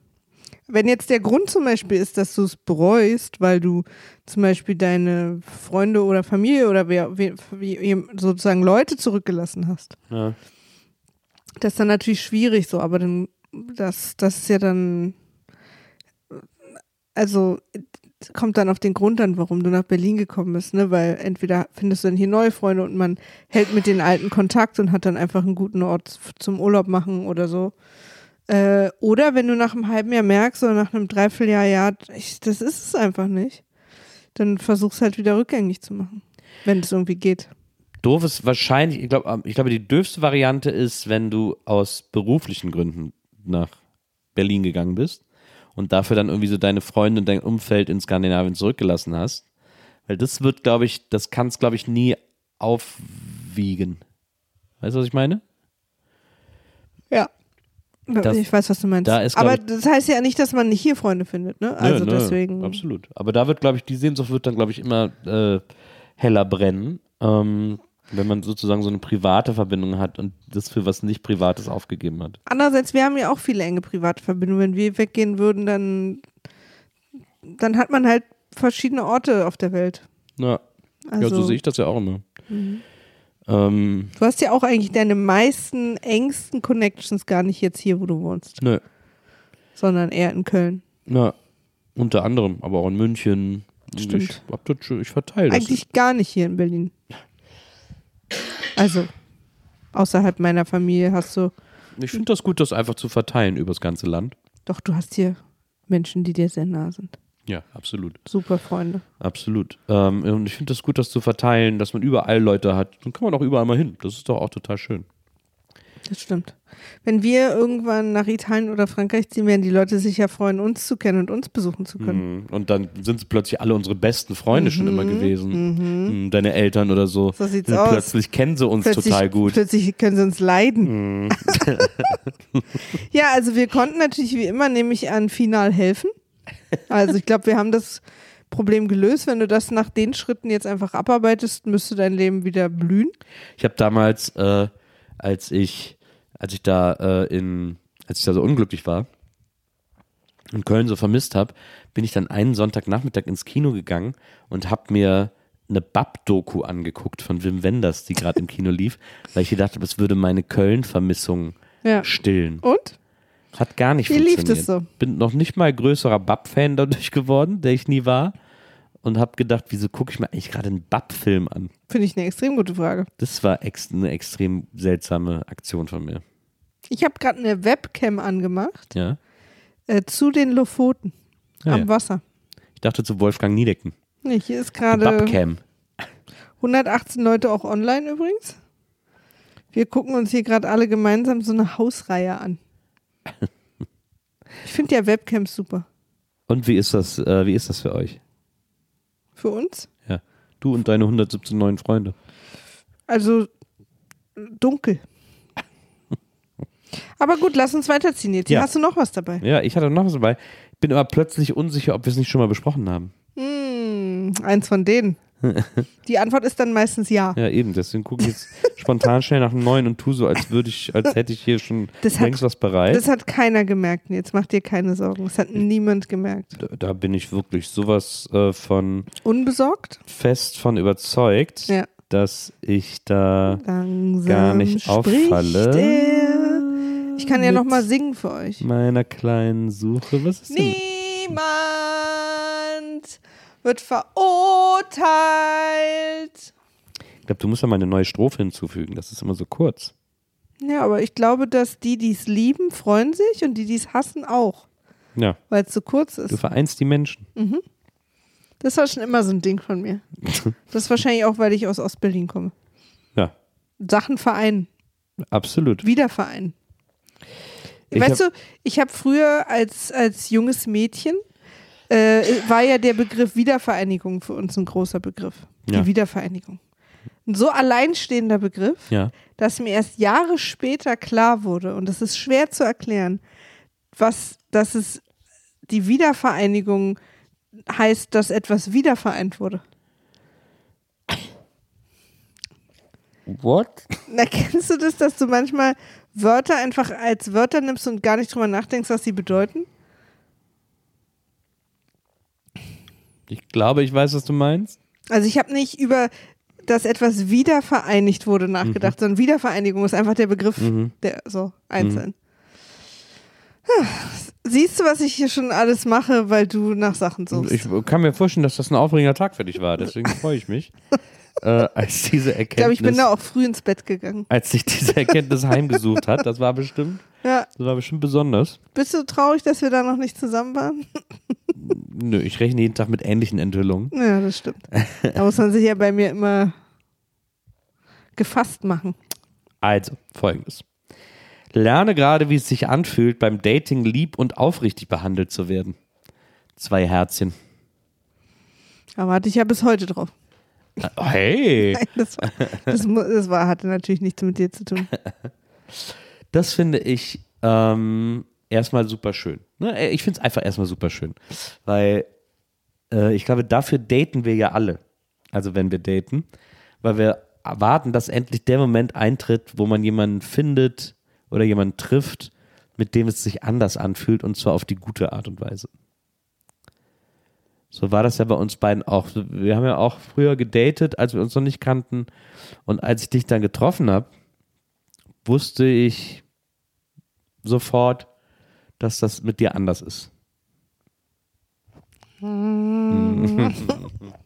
Wenn jetzt der Grund zum Beispiel ist, dass du es bereust, weil du zum Beispiel deine Freunde oder Familie oder wer, wer, sozusagen Leute zurückgelassen hast, Ja. das ist dann natürlich schwierig so, aber dann, das, das ist ja dann, also kommt dann auf den Grund an, warum du nach Berlin gekommen bist, ne? Weil entweder findest du dann hier neue Freunde und man hält mit den alten Kontakt und hat dann einfach einen guten Ort zum Urlaub machen oder so. Äh, oder wenn du nach einem halben Jahr merkst oder nach einem Dreivierteljahr, ja, ich, das ist es einfach nicht, dann versuch's halt wieder rückgängig zu machen, wenn es irgendwie geht. Doof ist wahrscheinlich, ich glaube, ich glaube, die dürfste Variante ist, wenn du aus beruflichen Gründen nach Berlin gegangen bist und dafür dann irgendwie so deine Freunde und dein Umfeld in Skandinavien zurückgelassen hast. Weil das wird, glaube ich, das kann es, glaube ich, nie aufwiegen. Weißt du, was ich meine? Ja. Das- ich weiß, was du meinst. da ist, Aber ich- das heißt ja nicht, dass man nicht hier Freunde findet, ne? Also Nö, nö, deswegen. Absolut. Aber da wird, glaube ich, die Sehnsucht wird dann, glaube ich, immer äh, heller brennen. Ähm, wenn man sozusagen so eine private Verbindung hat und das für was nicht Privates aufgegeben hat. Andererseits, wir haben ja auch viele enge private Verbindungen. Wenn wir weggehen würden, dann, dann hat man halt verschiedene Orte auf der Welt. Ja, Also, ja so sehe ich das ja auch immer. Ähm, Du hast ja auch eigentlich deine meisten engsten Connections gar nicht jetzt hier, wo du wohnst, nö. sondern eher in Köln. Na, unter anderem, aber auch in München. Stimmt. Ich, hab das, ich verteile das. Eigentlich gar nicht hier in Berlin. Also, außerhalb meiner Familie hast du, Ich finde das gut, das einfach zu verteilen übers ganze Land. doch, du hast hier Menschen, die dir sehr nah sind. Ja, absolut. Super Freunde. Absolut. Ähm, und ich finde das gut, das zu verteilen, dass man überall Leute hat. Dann kann man auch überall mal hin. Das ist doch auch total schön. Das stimmt. Wenn wir irgendwann nach Italien oder Frankreich ziehen, werden die Leute sich ja freuen, uns zu kennen und uns besuchen zu können. Mhm. Und dann sind es plötzlich alle unsere besten Freunde schon immer gewesen. Mhm. Deine Eltern oder so. So sieht's Und aus. Plötzlich kennen sie uns total gut. Mhm. Plötzlich können sie uns leiden. ja, also wir konnten natürlich wie immer, nehme ich an, final helfen. Also ich glaube, wir haben das Problem gelöst. Wenn du das nach den Schritten jetzt einfach abarbeitest, müsste dein Leben wieder blühen. Ich habe damals, äh, als ich, als ich da äh, in, als ich da so unglücklich war und Köln so vermisst habe, bin ich dann einen Sonntagnachmittag ins Kino gegangen und habe mir eine Bab-Doku angeguckt von Wim Wenders, die gerade im Kino lief, weil ich gedacht habe, es würde meine Köln-Vermissung Ja. stillen. Und? Hat gar nicht Wie lief funktioniert. das so? Bin noch nicht mal größerer Bab-Fan dadurch geworden, der ich nie war. Und habe gedacht, wieso gucke ich mir eigentlich gerade einen Bab-Film an? Finde ich eine extrem gute Frage. Das war ex eine extrem seltsame Aktion von mir. Ich habe gerade eine Webcam angemacht Ja. äh, zu den Lofoten Ah, am ja. Wasser. Ich dachte zu Wolfgang Niedecken. Nee, hier ist gerade Babcam. 118 Leute auch online übrigens. Wir gucken uns hier gerade alle gemeinsam so eine Hausreihe an. Ich finde ja Webcams super. Und wie ist das, äh, wie ist das für euch? Für uns? Ja. Du und deine 117 neuen Freunde. Also dunkel. Aber gut, lass uns weiterziehen jetzt. Ja. Hast du noch was dabei? Ja, ich hatte noch was dabei. Ich bin aber plötzlich unsicher, ob wir es nicht schon mal besprochen haben. Hm, eins von denen. Die Antwort ist dann meistens ja. Ja, eben. Deswegen gucke ich jetzt spontan schnell nach einem neuen und tu so, als würde ich, als hätte ich hier schon Das hat- längst was bereit. Das hat keiner gemerkt. Jetzt mach dir keine Sorgen. Das hat niemand gemerkt. da, da bin ich wirklich sowas äh, von Unbesorgt? fest von überzeugt, Ja. dass ich da Langsam Gar nicht auffalle. Er. Ich kann ja Mit noch mal singen für euch. meiner kleinen Suche. Was ist denn? Wird verurteilt. Ich glaube, du musst da mal eine neue Strophe hinzufügen. Das ist immer so kurz. Ja, aber ich glaube, dass die, die es lieben, freuen sich und die, die es hassen, auch. Ja, Weil es so kurz du ist. vereinst die Menschen. Das war schon immer so ein Ding von mir. Das ist wahrscheinlich auch, weil ich aus Ostberlin komme. Ja, Sachen vereinen, absolut. wieder vereinen. Ich weißt hab- du, ich habe früher als, als junges Mädchen, äh, war ja der Begriff Wiedervereinigung für uns ein großer Begriff. Die Ja. Wiedervereinigung. Ein so alleinstehender Begriff, Ja. dass mir erst Jahre später klar wurde, und das ist schwer zu erklären, was, dass es die Wiedervereinigung heißt, dass etwas wiedervereint wurde. What? Na, kennst du das, dass du manchmal Wörter einfach als Wörter nimmst und gar nicht drüber nachdenkst, was sie bedeuten? Ich glaube, ich weiß, was du meinst. Also ich habe nicht über dass etwas wiedervereinigt wurde nachgedacht, sondern Wiedervereinigung ist einfach der Begriff, der so einzeln. Siehst du, was ich hier schon alles mache, weil du nach Sachen suchst? Ich kann mir vorstellen, dass das ein aufregender Tag für dich war. Deswegen freue ich mich, äh, als diese Ich glaube, Erkenntnis, ich bin da auch früh ins Bett gegangen. als sich diese Erkenntnis heimgesucht hat. Das war bestimmt, Ja. das war bestimmt besonders. Bist du traurig, dass wir da noch nicht zusammen waren? Nö, ich rechne jeden Tag mit ähnlichen Enthüllungen. Ja, das stimmt. Da muss man sich ja bei mir immer gefasst machen. Also, folgendes. Lerne gerade, wie es sich anfühlt, beim Dating lieb und aufrichtig behandelt zu werden. Zwei Herzchen. Da warte ich ja bis heute drauf. Äh, Hey! Nein, das, war, das, das war, hatte natürlich nichts mit dir zu tun. Das finde ich ähm, erstmal super schön. Ne? Ich finde es einfach erstmal super schön. Weil äh, ich glaube, dafür daten wir ja alle. Also wenn wir daten. Weil wir erwarten, dass endlich der Moment eintritt, wo man jemanden findet oder jemanden trifft, mit dem es sich anders anfühlt und zwar auf die gute Art und Weise. So war das ja bei uns beiden auch. Wir haben ja auch früher gedatet, als wir uns noch nicht kannten. Und als ich dich dann getroffen habe, wusste ich sofort, dass das mit dir anders ist.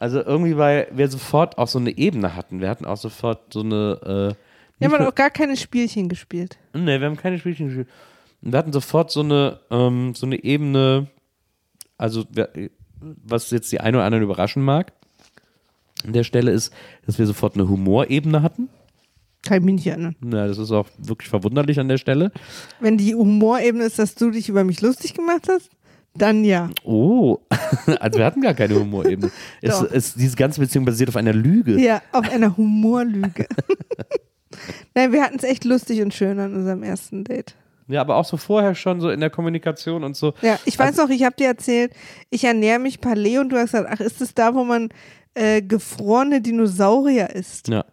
Also irgendwie, weil wir sofort auch so eine Ebene hatten. Wir hatten auch sofort so eine. Äh, Wir haben auch gar keine Spielchen gespielt. Nee, wir haben keine Spielchen gespielt. Und Wir hatten sofort so eine, ähm, so eine Ebene, also was jetzt die eine oder anderen überraschen mag, an der Stelle ist, dass wir sofort eine Humorebene hatten. Kann ich mich nicht erinnern. Ja, das ist auch wirklich verwunderlich an der Stelle. Wenn die Humorebene ist, dass du dich über mich lustig gemacht hast, dann ja. Oh, also wir hatten gar keine Humorebene. es, es, diese ganze Beziehung basiert auf einer Lüge. Ja, auf einer Humorlüge. Nein, wir hatten es echt lustig und schön an unserem ersten Date. Ja, aber auch so vorher schon so in der Kommunikation und so. Ja, ich weiß noch, ich habe dir erzählt, ich ernähre mich Paleo und du hast gesagt, ach, ist es da, wo man äh, gefrorene Dinosaurier isst? Ja.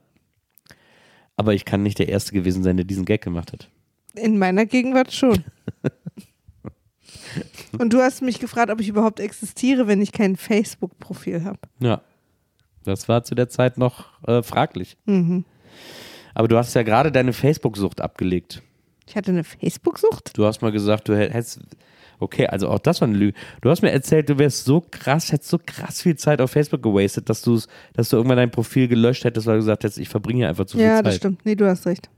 Aber ich kann nicht der Erste gewesen sein, der diesen Gag gemacht hat. In meiner Gegenwart schon. Und du hast mich gefragt, ob ich überhaupt existiere, wenn ich kein Facebook-Profil habe. Ja. Das war zu der Zeit noch äh, fraglich. Mhm. Aber du hast ja gerade deine Facebook-Sucht abgelegt. Ich hatte eine Facebook-Sucht. Du hast mal gesagt, du hättest. Okay, also auch das war eine Lüge. Du hast mir erzählt, du wärst so krass, hättest so krass viel Zeit auf Facebook gewastet, dass du dass du irgendwann dein Profil gelöscht hättest, weil du gesagt hättest, ich verbringe hier einfach zu viel Ja, Zeit. das stimmt. Nee, du hast recht.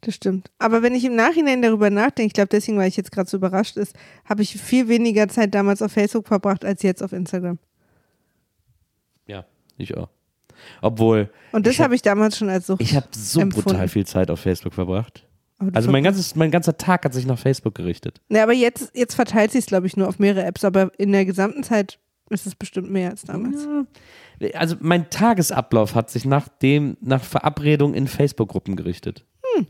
Das stimmt. Aber wenn ich im Nachhinein darüber nachdenke, ich glaube deswegen, weil ich jetzt gerade so überrascht ist, habe ich viel weniger Zeit damals auf Facebook verbracht als jetzt auf Instagram. Ja, ich auch. Obwohl, Und das Ich hab- habe ich damals schon als Sucht ich habe so empfunden. brutal viel Zeit auf Facebook verbracht. Also mein, ganzes, mein ganzer Tag hat sich nach Facebook gerichtet. Ne, aber jetzt, jetzt verteilt sich es, glaube ich, nur auf mehrere Apps, aber in der gesamten Zeit ist es bestimmt mehr als damals. Also mein Tagesablauf hat sich nach dem, nach Verabredung in Facebook-Gruppen gerichtet. Hm.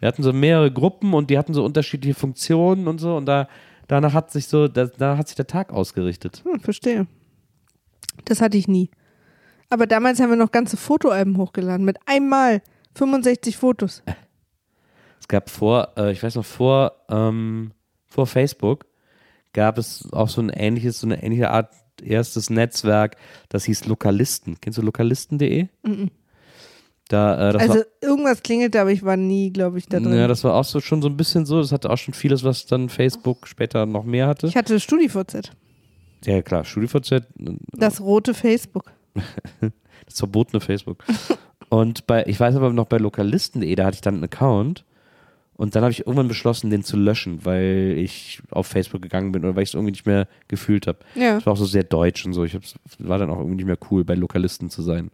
Wir hatten so mehrere Gruppen und die hatten so unterschiedliche Funktionen und so und da, danach hat sich so, da, da hat sich der Tag ausgerichtet. Hm, verstehe. Das hatte ich nie. Aber damals haben wir noch ganze Fotoalben hochgeladen mit einmal 65 Fotos. Es gab vor, äh, ich weiß noch, vor, ähm, vor Facebook gab es auch so ein ähnliches, so eine ähnliche Art erstes Netzwerk, das hieß Lokalisten. Kennst du lokalisten.de? Da, äh, also war, irgendwas klingelte, aber ich war nie, glaube ich, da drin. ja, das war auch so schon so ein bisschen so. Das hatte auch schon vieles, was dann Facebook später noch mehr hatte. ich hatte StudiVZ, Ja, klar, StudiVZ, das rote Facebook. das verbotene Facebook. Und bei, ich weiß aber noch bei lokalisten.de, da hatte ich dann einen Account und dann habe ich irgendwann beschlossen, den zu löschen, weil ich auf Facebook gegangen bin oder weil ich es irgendwie nicht mehr gefühlt habe. Ja. Das war auch so sehr deutsch und so. Ich war dann auch irgendwie nicht mehr cool, bei Lokalisten zu sein.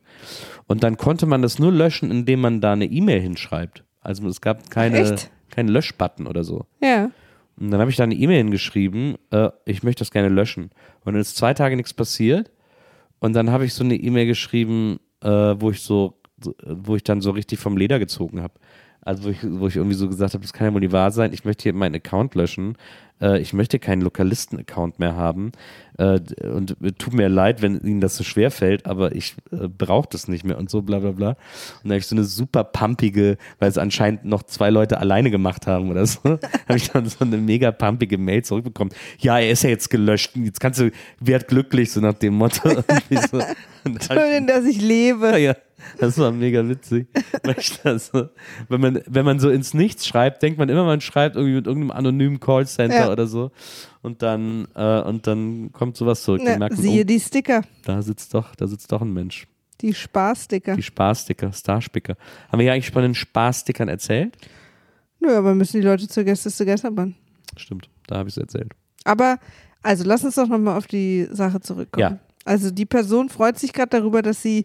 Und dann konnte man das nur löschen, indem man da eine E-Mail hinschreibt. Also es gab keine, Echt? keinen Löschbutton oder so. Ja. Und dann habe ich da eine E-Mail hingeschrieben, äh, ich möchte das gerne löschen. Und dann ist zwei Tage nichts passiert. Und dann habe ich so eine E-Mail geschrieben, äh, wo ich so- wo ich dann so richtig vom Leder gezogen habe. Also wo ich, wo ich irgendwie so gesagt habe, das kann ja wohl nicht wahr sein, ich möchte hier meinen Account löschen. Äh, ich möchte keinen Lokalisten-Account mehr haben. Äh, und tut mir leid, wenn Ihnen das so schwer fällt, aber ich äh, brauche das nicht mehr und so bla bla bla. Und dann habe ich so eine super pumpige, weil es anscheinend noch zwei Leute alleine gemacht haben oder so, habe ich dann so eine mega pumpige Mail zurückbekommen. Ja, er ist ja jetzt gelöscht, jetzt kannst du, werd glücklich, so nach dem Motto. So. Schön, dass ich lebe. ja, das war mega witzig. So, wenn, man, wenn man so ins Nichts schreibt, denkt man immer, man schreibt irgendwie mit irgendeinem anonymen Callcenter Ja. oder so. Und dann, äh, und dann kommt sowas zurück. Na, man, siehe oh, die Sticker, da sitzt doch, da sitzt doch ein Mensch. die Spaßsticker. Die Spaßsticker, Starspicker. Haben wir ja eigentlich von den Spaßstickern erzählt? Nö, aber müssen die Leute zur Gäste Geisterbahn. Stimmt, da habe ich es erzählt. Aber, also lass uns doch nochmal auf die Sache zurückkommen. Ja. Also die Person freut sich gerade darüber, dass sie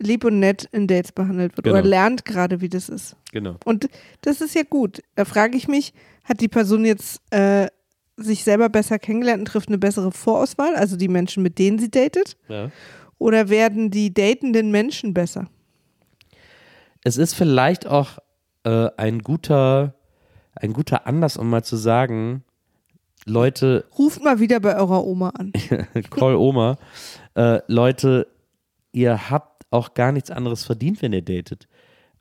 lieb und nett in Dates behandelt wird Genau. oder lernt gerade, wie das ist. Genau. Und das ist ja gut. Da frage ich mich, hat die Person jetzt äh, sich selber besser kennengelernt und trifft eine bessere Vorauswahl, also die Menschen, mit denen sie datet? Ja. Oder werden die datenden Menschen besser? Es ist vielleicht auch äh, ein guter, ein guter Anlass, um mal zu sagen, Leute, Ruft mal wieder bei eurer Oma an. Call Oma, äh, Leute, ihr habt auch gar nichts anderes verdient, wenn ihr datet,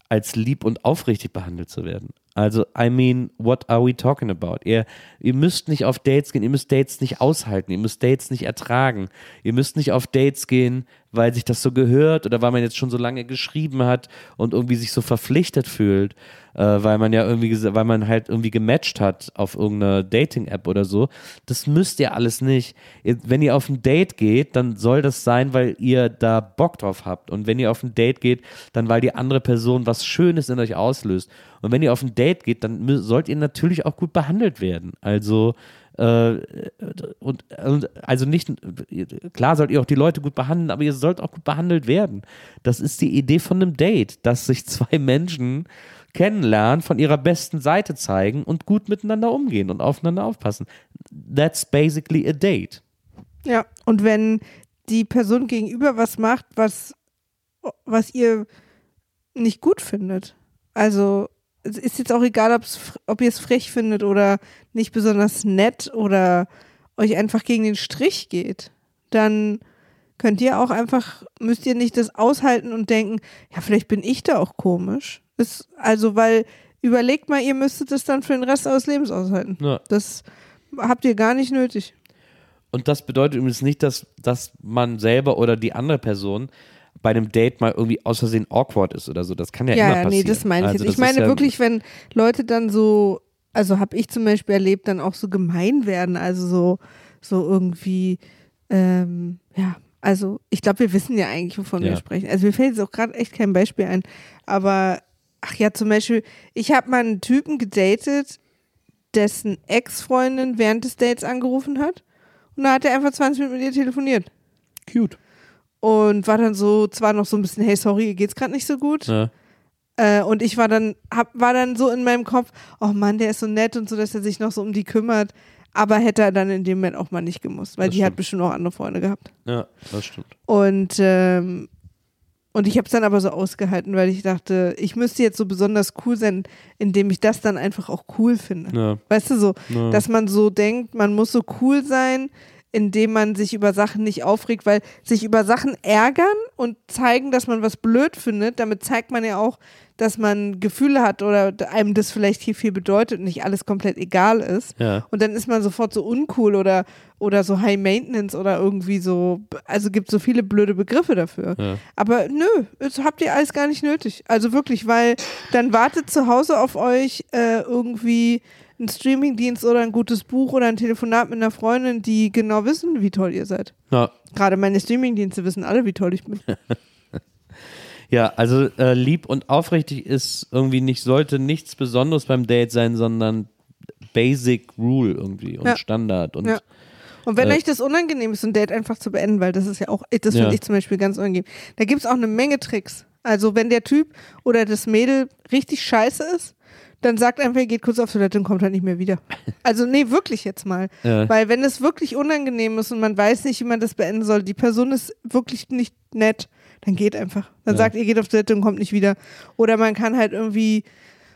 als lieb und aufrichtig behandelt zu werden. Also, I mean, what are we talking about? Ihr, ihr müsst nicht auf Dates gehen, ihr müsst Dates nicht aushalten, ihr müsst Dates nicht ertragen. Ihr müsst nicht auf Dates gehen, weil sich das so gehört oder weil man jetzt schon so lange geschrieben hat und irgendwie sich so verpflichtet fühlt, äh, weil man ja irgendwie, weil man halt irgendwie gematcht hat auf irgendeiner Dating-App oder so. Das müsst ihr alles nicht. Wenn ihr auf ein Date geht, dann soll das sein, weil ihr da Bock drauf habt. Und wenn ihr auf ein Date geht, dann weil die andere Person was Schönes in euch auslöst. Und wenn ihr auf ein Date geht, dann sollt ihr natürlich auch gut behandelt werden. Also und, und also nicht, klar sollt ihr auch die Leute gut behandeln, aber ihr sollt auch gut behandelt werden. Das ist die Idee von einem Date, dass sich zwei Menschen kennenlernen, von ihrer besten Seite zeigen und gut miteinander umgehen und aufeinander aufpassen. That's basically a date. Ja, und wenn die Person gegenüber was macht, was, was ihr nicht gut findet, also ist jetzt auch egal, ob ihr es frech findet oder nicht besonders nett oder euch einfach gegen den Strich geht, dann könnt ihr auch einfach, müsst ihr nicht das aushalten und denken, ja, vielleicht bin ich da auch komisch. Ist, also, weil überlegt mal, ihr müsstet es dann für den Rest eures Lebens aushalten. Ja. Das habt ihr gar nicht nötig. Und das bedeutet übrigens nicht, dass, dass man selber oder die andere Person bei einem Date mal irgendwie aus Versehen awkward ist oder so. Das kann ja, Ja, immer ja, passieren. nee, das meine ich Also jetzt. Ich meine ja, wirklich, wenn Leute dann so, also habe ich zum Beispiel erlebt, dann auch so gemein werden, also so, so irgendwie, ähm, ja, also ich glaube, wir wissen ja eigentlich, wovon Ja. wir sprechen. Also mir fällt jetzt auch gerade echt kein Beispiel ein, aber ach ja, zum Beispiel, ich habe mal einen Typen gedatet, dessen Ex-Freundin während des Dates angerufen hat und da hat er einfach 20 Minuten mit ihr telefoniert. Cute. Und war dann so, zwar noch so ein bisschen, hey, sorry, geht's gerade nicht so gut. Ja. Äh, und ich war dann, hab, war dann so in meinem Kopf, oh Mann, der ist so nett und so, dass er sich noch so um die kümmert. Aber hätte er dann in dem Moment auch mal nicht gemusst, weil Das die hat stimmt. bestimmt auch andere Freunde gehabt. ja, das stimmt. Und, ähm, und ich habe es dann aber so ausgehalten, weil ich dachte, ich müsste jetzt so besonders cool sein, indem ich das dann einfach auch cool finde. Ja. Weißt du, so, Ja. dass man so denkt, man muss so cool sein, indem man sich über Sachen nicht aufregt, weil sich über Sachen ärgern und zeigen, dass man was blöd findet, damit zeigt man ja auch, dass man Gefühle hat oder einem das vielleicht hier viel bedeutet und nicht alles komplett egal ist. Ja. Und dann ist man sofort so uncool oder, oder so High Maintenance oder irgendwie so, also gibt so viele blöde Begriffe dafür. Ja. Aber nö, das habt ihr alles gar nicht nötig. Also wirklich, weil dann wartet zu Hause auf euch äh, irgendwie ein Streamingdienst oder ein gutes Buch oder ein Telefonat mit einer Freundin, die genau wissen, wie toll ihr seid. Ja. Gerade meine Streamingdienste wissen alle, wie toll ich bin. Ja, also äh, lieb und aufrichtig ist irgendwie nicht, sollte nichts Besonderes beim Date sein, sondern Basic Rule irgendwie und Ja. Standard. Und Ja. Und wenn Äh, euch das unangenehm ist, ein Date einfach zu beenden, weil das ist ja auch, das Ja. finde ich zum Beispiel ganz unangenehm. Da gibt es auch eine Menge Tricks. Also wenn der Typ oder das Mädel richtig scheiße ist, dann sagt einfach, ihr geht kurz auf Toilette und kommt halt nicht mehr wieder. Also nee, wirklich jetzt mal. Ja. Weil wenn es wirklich unangenehm ist und man weiß nicht, wie man das beenden soll, die Person ist wirklich nicht nett, dann geht einfach. Dann Ja. sagt, ihr geht auf Toilette und kommt nicht wieder. Oder man kann halt irgendwie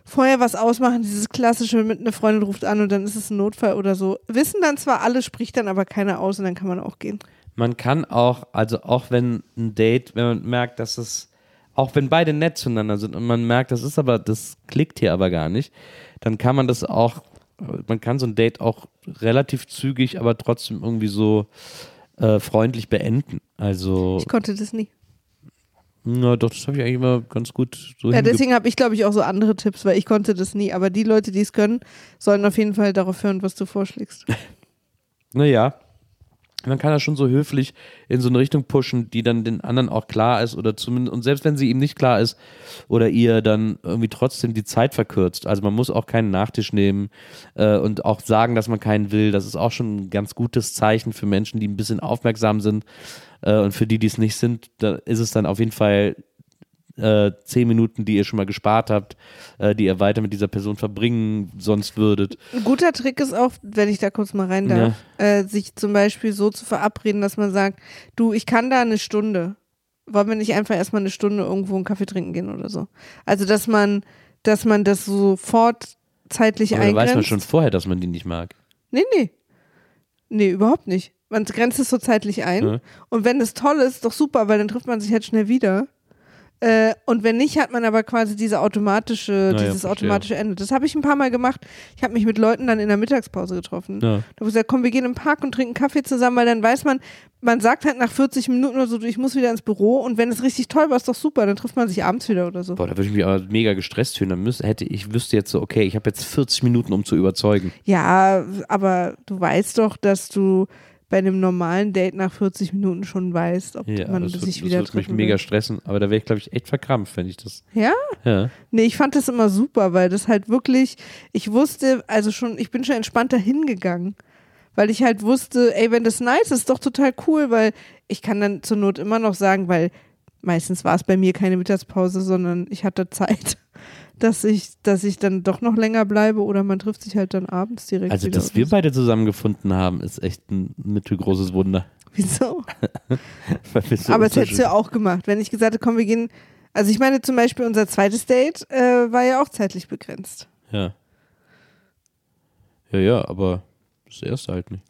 vorher was ausmachen, dieses klassische mit einer Freundin ruft an und dann ist es ein Notfall oder so. Wissen dann zwar alle, spricht dann aber keiner aus und dann kann man auch gehen. man kann auch, also auch wenn ein Date, wenn man merkt, dass es, auch wenn beide nett zueinander sind und man merkt, das ist aber, das klickt hier aber gar nicht, dann kann man das auch, man kann so ein Date auch relativ zügig, aber trotzdem irgendwie so äh, freundlich beenden. Also, Ich konnte das nie. na doch, das habe ich eigentlich immer ganz gut so Ja, deswegen habe ich, glaube ich, auch so andere Tipps, weil ich konnte das nie. Aber die Leute, die es können, sollen auf jeden Fall darauf hören, was du vorschlägst. Naja, man kann das schon so höflich in so eine Richtung pushen, die dann den anderen auch klar ist oder zumindest, und selbst wenn sie ihm nicht klar ist oder ihr dann irgendwie trotzdem die Zeit verkürzt. Also man muss auch keinen Nachtisch nehmen äh, und auch sagen, dass man keinen will. Das ist auch schon ein ganz gutes Zeichen für Menschen, die ein bisschen aufmerksam sind. Äh, und für die, die es nicht sind, da ist es dann auf jeden Fall äh, zehn Minuten, die ihr schon mal gespart habt, äh, die ihr weiter mit dieser Person verbringen sonst würdet. Ein guter Trick ist auch, wenn ich da kurz mal rein darf, äh, sich zum Beispiel so zu verabreden, dass man sagt, du, ich kann da eine Stunde. Wollen wir nicht einfach erstmal eine Stunde irgendwo einen Kaffee trinken gehen oder so? Also, dass man, dass man das sofort zeitlich Aber da weiß eingrenzt. man schon vorher, dass man die nicht mag. Nee, nee. Nee, überhaupt nicht. Man grenzt es so zeitlich ein. Ja. Und wenn es toll ist, doch super, weil dann trifft man sich halt schnell wieder. Äh, und wenn nicht, hat man aber quasi diese automatische, ja, dieses verstehe. automatische Ende. Das habe ich ein paar Mal gemacht. Ich habe mich mit Leuten dann in der Mittagspause getroffen. Ja. Da habe ich gesagt, komm, wir gehen im Park und trinken Kaffee zusammen, weil dann weiß man, man sagt halt nach 40 Minuten oder so, ich muss wieder ins Büro und wenn es richtig toll war, ist doch super, dann trifft man sich abends wieder oder so. Boah, da würde ich mich aber mega gestresst fühlen. Dann müsste, hätte ich wüsste jetzt so, okay, ich habe jetzt 40 Minuten, um zu überzeugen. Ja, aber du weißt doch, dass du bei einem normalen Date nach 40 Minuten schon weißt, ob Ja, man das, sich wird, das wieder wird mich mega stressen. Aber da wäre ich, glaube ich, echt verkrampft, wenn ich das. Ja? Ja. Nee, ich fand das immer super, weil das halt wirklich, ich wusste, also schon, ich bin schon entspannter hingegangen. Weil ich halt wusste, ey, wenn das nice ist, ist doch total cool, weil ich kann dann zur Not immer noch sagen, weil meistens war es bei mir keine Mittagspause, sondern ich hatte Zeit, dass ich, dass ich dann doch noch länger bleibe oder man trifft sich halt dann abends direkt Also, wieder. dass wir beide zusammengefunden haben, ist echt ein mittelgroßes Wunder. Wieso? Aber das hättest du ja auch gemacht, wenn ich gesagt hätte, komm, wir gehen. Also ich meine zum Beispiel unser zweites Date äh, war ja auch zeitlich begrenzt. Ja. Ja, ja, aber das erste halt nicht.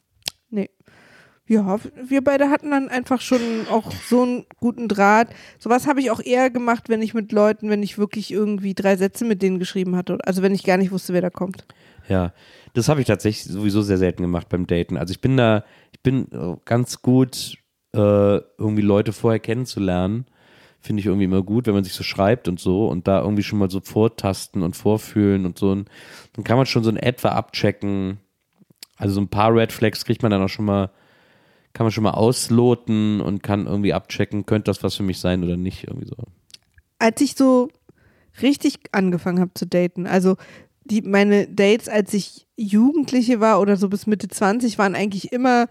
Ja, wir beide hatten dann einfach schon auch so einen guten Draht. Sowas habe ich auch eher gemacht, wenn ich mit Leuten, wenn ich wirklich irgendwie drei Sätze mit denen geschrieben hatte. Also wenn ich gar nicht wusste, wer da kommt. Ja, das habe ich tatsächlich sowieso sehr selten gemacht beim Daten. Also ich bin da, ich bin äh, ganz gut, äh, irgendwie Leute vorher kennenzulernen. Finde ich irgendwie immer gut, wenn man sich so schreibt und so und da irgendwie schon mal so vortasten und vorfühlen und so. Dann kann man schon so in etwa abchecken. Also so ein paar Red Flags kriegt man dann auch schon mal, kann man schon mal ausloten und kann irgendwie abchecken, könnte das was für mich sein oder nicht. Irgendwie so. Als ich so richtig angefangen habe zu daten, also die, meine Dates, als ich Jugendliche war oder so bis Mitte 20, waren eigentlich immer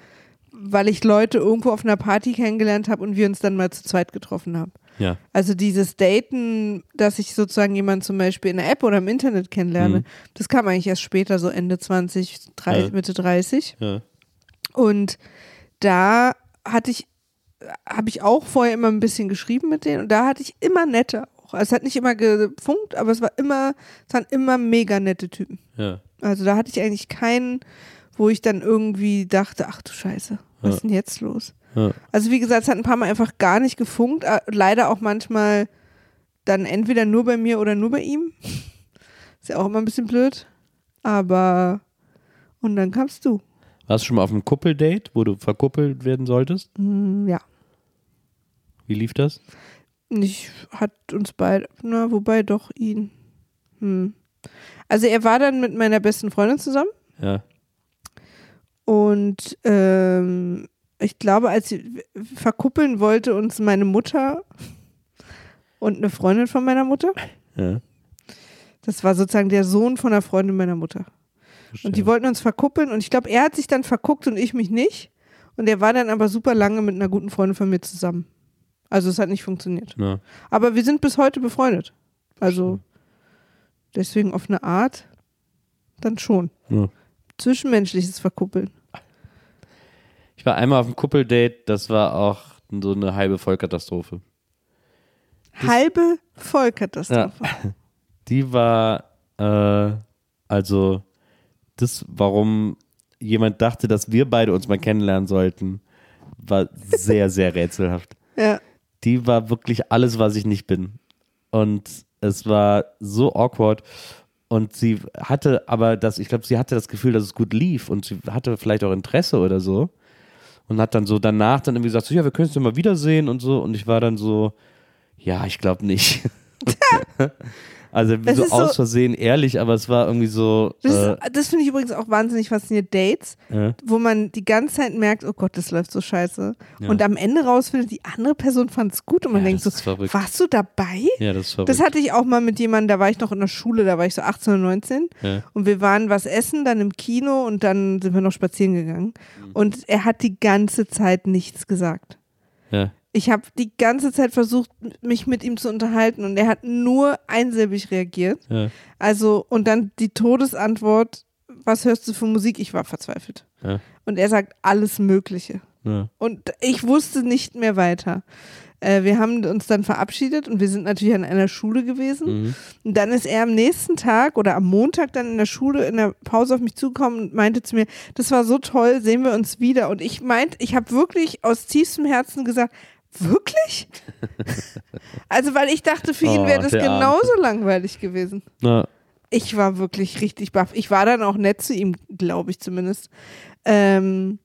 weil ich Leute irgendwo auf einer Party kennengelernt habe und wir uns dann mal zu zweit getroffen haben. Ja. Also dieses Daten, dass ich sozusagen jemanden zum Beispiel in der App oder im Internet kennenlerne, Mhm. das kam eigentlich erst später, so Ende 20, 30, Ja. Mitte 30. Ja. Und da hatte ich, habe ich auch vorher immer ein bisschen geschrieben mit denen und da hatte ich immer nette auch. Also es hat nicht immer gefunkt, aber es war immer, es waren immer mega nette Typen. Ja. Also da hatte ich eigentlich keinen, wo ich dann irgendwie dachte, ach du Scheiße, was Ja. ist denn jetzt los? Ja. Also wie gesagt, es hat ein paar Mal einfach gar nicht gefunkt. Leider auch manchmal dann entweder nur bei mir oder nur bei ihm. Ist ja auch immer ein bisschen blöd. Aber und dann kamst du. Warst du schon mal auf einem Kuppeldate, wo du verkuppelt werden solltest? Hm, ja. Wie lief das? Nicht hat uns beide, na, wobei doch ihn. Hm. Also er war dann mit meiner besten Freundin zusammen Ja. und ähm, ich glaube, als sie verkuppeln wollte uns meine Mutter und eine Freundin von meiner Mutter. Ja. Das war sozusagen der Sohn von einer Freundin meiner Mutter. Und die wollten uns verkuppeln und ich glaube, er hat sich dann verguckt und ich mich nicht. Und er war dann aber super lange mit einer guten Freundin von mir zusammen. Also es hat nicht funktioniert. Ja. Aber wir sind bis heute befreundet. Also deswegen auf eine Art dann schon. Ja. Zwischenmenschliches Verkuppeln. Ich war einmal auf einem Kuppeldate, das war auch so eine halbe Vollkatastrophe. Halbe Vollkatastrophe. Die war, äh, also, das, warum jemand dachte, dass wir beide uns mal kennenlernen sollten, war sehr, sehr rätselhaft. Ja. Die war wirklich alles, was ich nicht bin. Und es war so awkward. Und sie hatte aber das, ich glaube, sie hatte das Gefühl, dass es gut lief und sie hatte vielleicht auch Interesse oder so. Und hat dann so danach dann irgendwie gesagt, so, ja, wir können uns ja mal wiedersehen und so. Und ich war dann so, ja, ich glaube nicht. also Es so so- aus Versehen ehrlich, aber es war irgendwie so, Das, äh, das finde ich übrigens auch wahnsinnig faszinierend. Dates, Ja. wo man die ganze Zeit merkt, oh Gott, das läuft so scheiße. Ja. Und am Ende rausfindet, die andere Person fand es gut und man Ja, denkt das so, warst du dabei? ja, das ist verrückt. Das hatte ich auch mal mit jemandem, da war ich noch in der Schule, da war ich so 18 oder 19 Ja. und wir waren was essen, dann im Kino und dann sind wir noch spazieren gegangen Mhm. und er hat die ganze Zeit nichts gesagt. ja. Ich habe die ganze Zeit versucht, mich mit ihm zu unterhalten und er hat nur einsilbig reagiert. Ja. Also, und dann die Todesantwort, was hörst du für Musik? Ich war verzweifelt. Ja. Und er sagt alles Mögliche. Ja. Und ich wusste nicht mehr weiter. Äh, wir haben uns dann verabschiedet und wir sind natürlich an einer Schule gewesen. Mhm. Und dann ist er am nächsten Tag oder am Montag dann in der Schule in der Pause auf mich zugekommen und meinte zu mir, das war so toll, sehen wir uns wieder. Und ich meinte, ich habe wirklich aus tiefstem Herzen gesagt, wirklich? also, weil ich dachte, für ihn Oh, wäre das der Arme. genauso langweilig gewesen. Na, Ich war wirklich richtig baff. Ich war dann auch nett zu ihm, glaube ich zumindest. Ähm,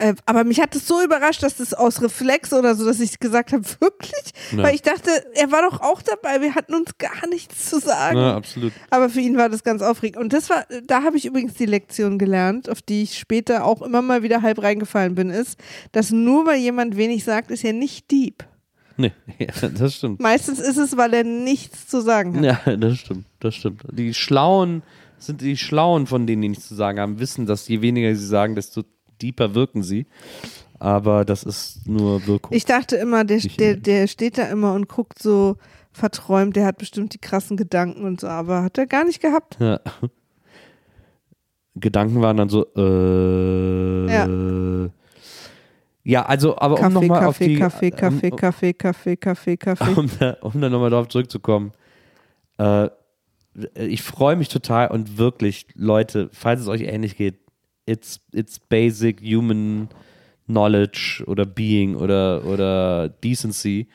äh, aber mich hat es so überrascht, dass das aus Reflex oder so, dass ich gesagt habe, wirklich? Ja. Weil ich dachte, er war doch auch dabei, wir hatten uns gar nichts zu sagen. na, absolut. Aber für ihn war das ganz aufregend. Und das war, da habe ich übrigens die Lektion gelernt, auf die ich später auch immer mal wieder halb reingefallen bin, ist, dass nur weil jemand wenig sagt, ist er nicht Dieb. Nee, ja, das stimmt. Meistens ist es, weil er nichts zu sagen hat. Ja, das stimmt, das stimmt. Die Schlauen sind die Schlauen, von denen die nichts zu sagen haben, wissen, dass je weniger sie sagen, desto deeper wirken sie. Aber das ist nur Wirkung. Ich dachte immer, der, der, der steht da immer und guckt so verträumt, der hat bestimmt die krassen Gedanken und so, aber hat er gar nicht gehabt. ja. Gedanken waren dann so, äh. Ja. Ja, also, aber um Kaffee, nochmal auf Kaffee, die. Kaffee, Kaffee, um, Kaffee, Kaffee, Kaffee, Kaffee. um, da, um da nochmal drauf zurückzukommen. Äh, ich freue mich total und wirklich, Leute, falls es euch ähnlich geht, it's, it's basic human knowledge oder being oder, oder decency.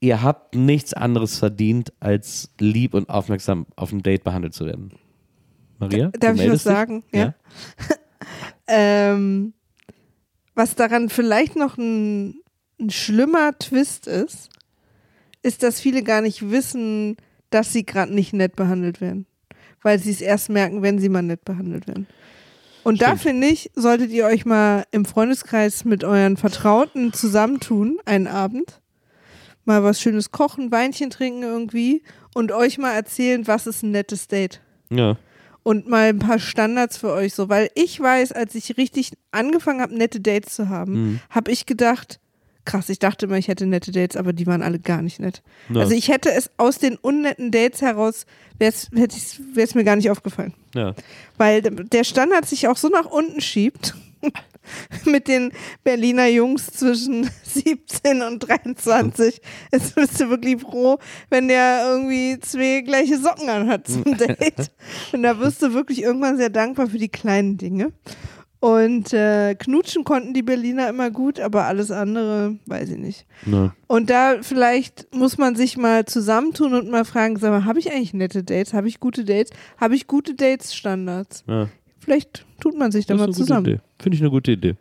Ihr habt nichts anderes verdient, als lieb und aufmerksam auf einem Date behandelt zu werden. Maria? Darf ich was meldest dich? sagen? Ja. Ähm, was daran vielleicht noch ein, ein schlimmer Twist ist, ist, dass viele gar nicht wissen, dass sie gerade nicht nett behandelt werden. Weil sie es erst merken, wenn sie mal nett behandelt werden. Und da Stimmt. finde ich, solltet ihr euch mal im Freundeskreis mit euren Vertrauten zusammentun, einen Abend, mal was Schönes kochen, Weinchen trinken irgendwie und euch mal erzählen, was ist ein nettes Date. Ja. und mal ein paar Standards für euch so, weil ich weiß, als ich richtig angefangen habe, nette Dates zu haben, Mhm. habe ich gedacht, krass, ich dachte immer, ich hätte nette Dates, aber die waren alle gar nicht nett. Ja. Also ich hätte es aus den unnetten Dates heraus, wäre es mir gar nicht aufgefallen. Ja. Weil der Standard sich auch so nach unten schiebt. Mit den Berliner Jungs zwischen 17 und 23. Jetzt bist du wirklich froh, wenn der irgendwie zwei gleiche Socken anhat zum Date. Und da wirst du wirklich irgendwann sehr dankbar für die kleinen Dinge. Und äh, knutschen konnten die Berliner immer gut, aber alles andere weiß ich nicht. Ne. Und da vielleicht muss man sich mal zusammentun und mal fragen, sag mal, habe ich eigentlich nette Dates? Habe ich gute Dates? Habe ich gute Dates-Standards? Ja. Vielleicht tut man sich da mal zusammen. Finde ich eine gute Idee.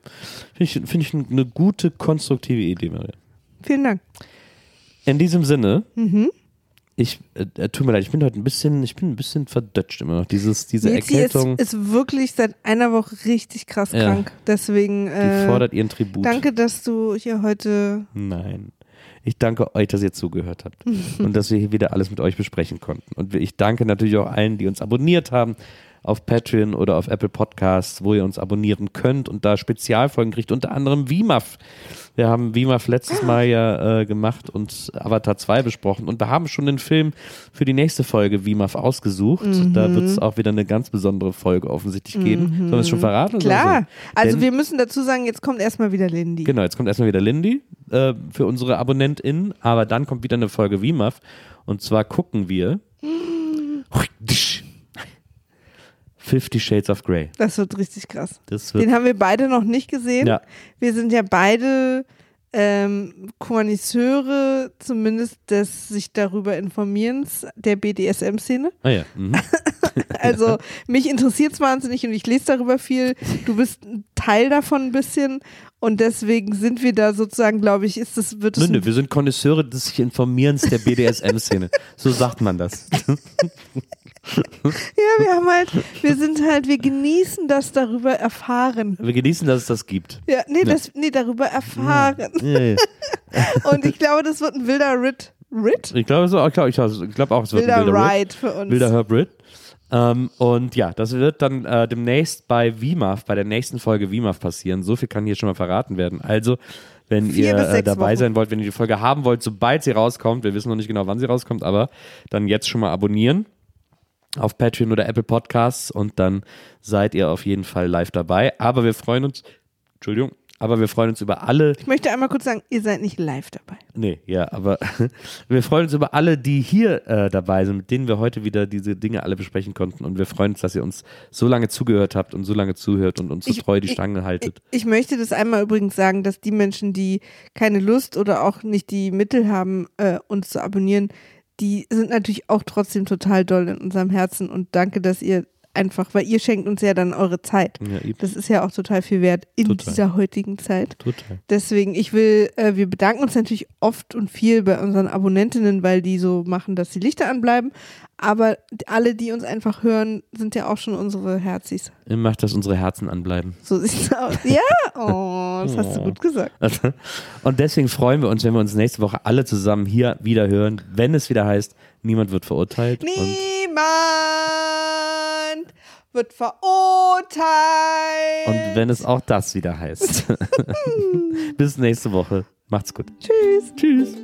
Finde ich, finde ich eine gute, konstruktive Idee, Maria. Vielen Dank. In diesem Sinne, Mhm. Ich, äh, äh, tut mir leid, ich bin heute ein bisschen, ich bin ein bisschen verdutscht immer noch. Dieses, diese Nils, sie ist, Erkältung, ist wirklich seit einer Woche richtig krass Ja. krank. Deswegen die äh, fordert ihren Tribut. danke, dass du hier heute. Nein. Ich danke euch, dass ihr zugehört habt und dass wir hier wieder alles mit euch besprechen konnten. Und ich danke natürlich auch allen, die uns abonniert haben auf Patreon oder auf Apple Podcasts, wo ihr uns abonnieren könnt und da Spezialfolgen kriegt, unter anderem WIMAF. Wir haben WIMAF letztes Mal ja äh, gemacht und Avatar 2 besprochen und wir haben schon den Film für die nächste Folge WIMAF ausgesucht. Da wird es auch wieder eine ganz besondere Folge offensichtlich geben. Sollen wir es schon verraten? Klar. so? Also Denn- wir müssen dazu sagen, jetzt kommt erstmal wieder Lindy. Genau, jetzt kommt erstmal wieder Lindy äh, für unsere AbonnentInnen, aber dann kommt wieder eine Folge WIMAF und zwar gucken wir Fifty Shades of Grey. Das wird richtig krass. Wird Den haben wir beide noch nicht gesehen. Ja. Wir sind ja beide ähm, zumindest des sich darüber informierens der BDSM-Szene. Ah ja. Mhm. Also mich interessiert es wahnsinnig und ich lese darüber viel. Du bist ein Teil davon ein bisschen und deswegen sind wir da sozusagen, glaube ich, ist das, wird es Nö, wir sind Konnoisseure des sich Informierens der BDSM-Szene. so sagt man das. Ja, wir haben halt, wir sind halt, wir genießen das darüber erfahren. Wir genießen, dass es das gibt. Ja, nee, das, nee, darüber erfahren. Ja. Und ich glaube, das wird ein wilder Ritt. Ritt? Ich glaube so, ich glaube ich glaub auch, es wird Wilder ein wilder Ritt. Ride für uns. Wilder Herb Ritt. Ähm, und ja, das wird dann äh, demnächst bei WIMAF, bei der nächsten Folge WIMAF passieren. So viel kann hier schon mal verraten werden. Also, wenn Vier ihr äh, dabei Wochen. sein wollt, wenn ihr die Folge haben wollt, sobald sie rauskommt, wir wissen noch nicht genau, wann sie rauskommt, aber dann jetzt schon mal abonnieren auf Patreon oder Apple Podcasts und dann seid ihr auf jeden Fall live dabei. Aber wir freuen uns, Entschuldigung, aber wir freuen uns über alle Ich möchte einmal kurz sagen, ihr seid nicht live dabei. Nee, ja, aber wir freuen uns über alle, die hier äh, dabei sind, mit denen wir heute wieder diese Dinge alle besprechen konnten. Und wir freuen uns, dass ihr uns so lange zugehört habt und so lange zuhört und uns so Ich- treu die ich- Stange haltet. Ich möchte das einmal übrigens sagen, dass die Menschen, die keine Lust oder auch nicht die Mittel haben, äh, uns zu abonnieren, die sind natürlich auch trotzdem total doll in unserem Herzen und danke, dass ihr einfach, weil ihr schenkt uns ja dann eure Zeit. ja, Das ist ja auch total viel wert in Total. dieser heutigen Zeit. total. Deswegen, ich will, äh, wir bedanken uns natürlich oft und viel bei unseren Abonnentinnen, weil die so machen, dass die Lichter anbleiben. Aber alle, die uns einfach hören, sind ja auch schon unsere Herzis. Ihr macht, dass unsere Herzen anbleiben. So sieht's aus. Ja, oh, das hast du gut gesagt. Und deswegen freuen wir uns, wenn wir uns nächste Woche alle zusammen hier wieder hören, wenn es wieder heißt, niemand wird verurteilt. Und Niemand wird verurteilt. Und wenn es auch das wieder heißt. Bis nächste Woche. Macht's gut. Tschüss. Tschüss.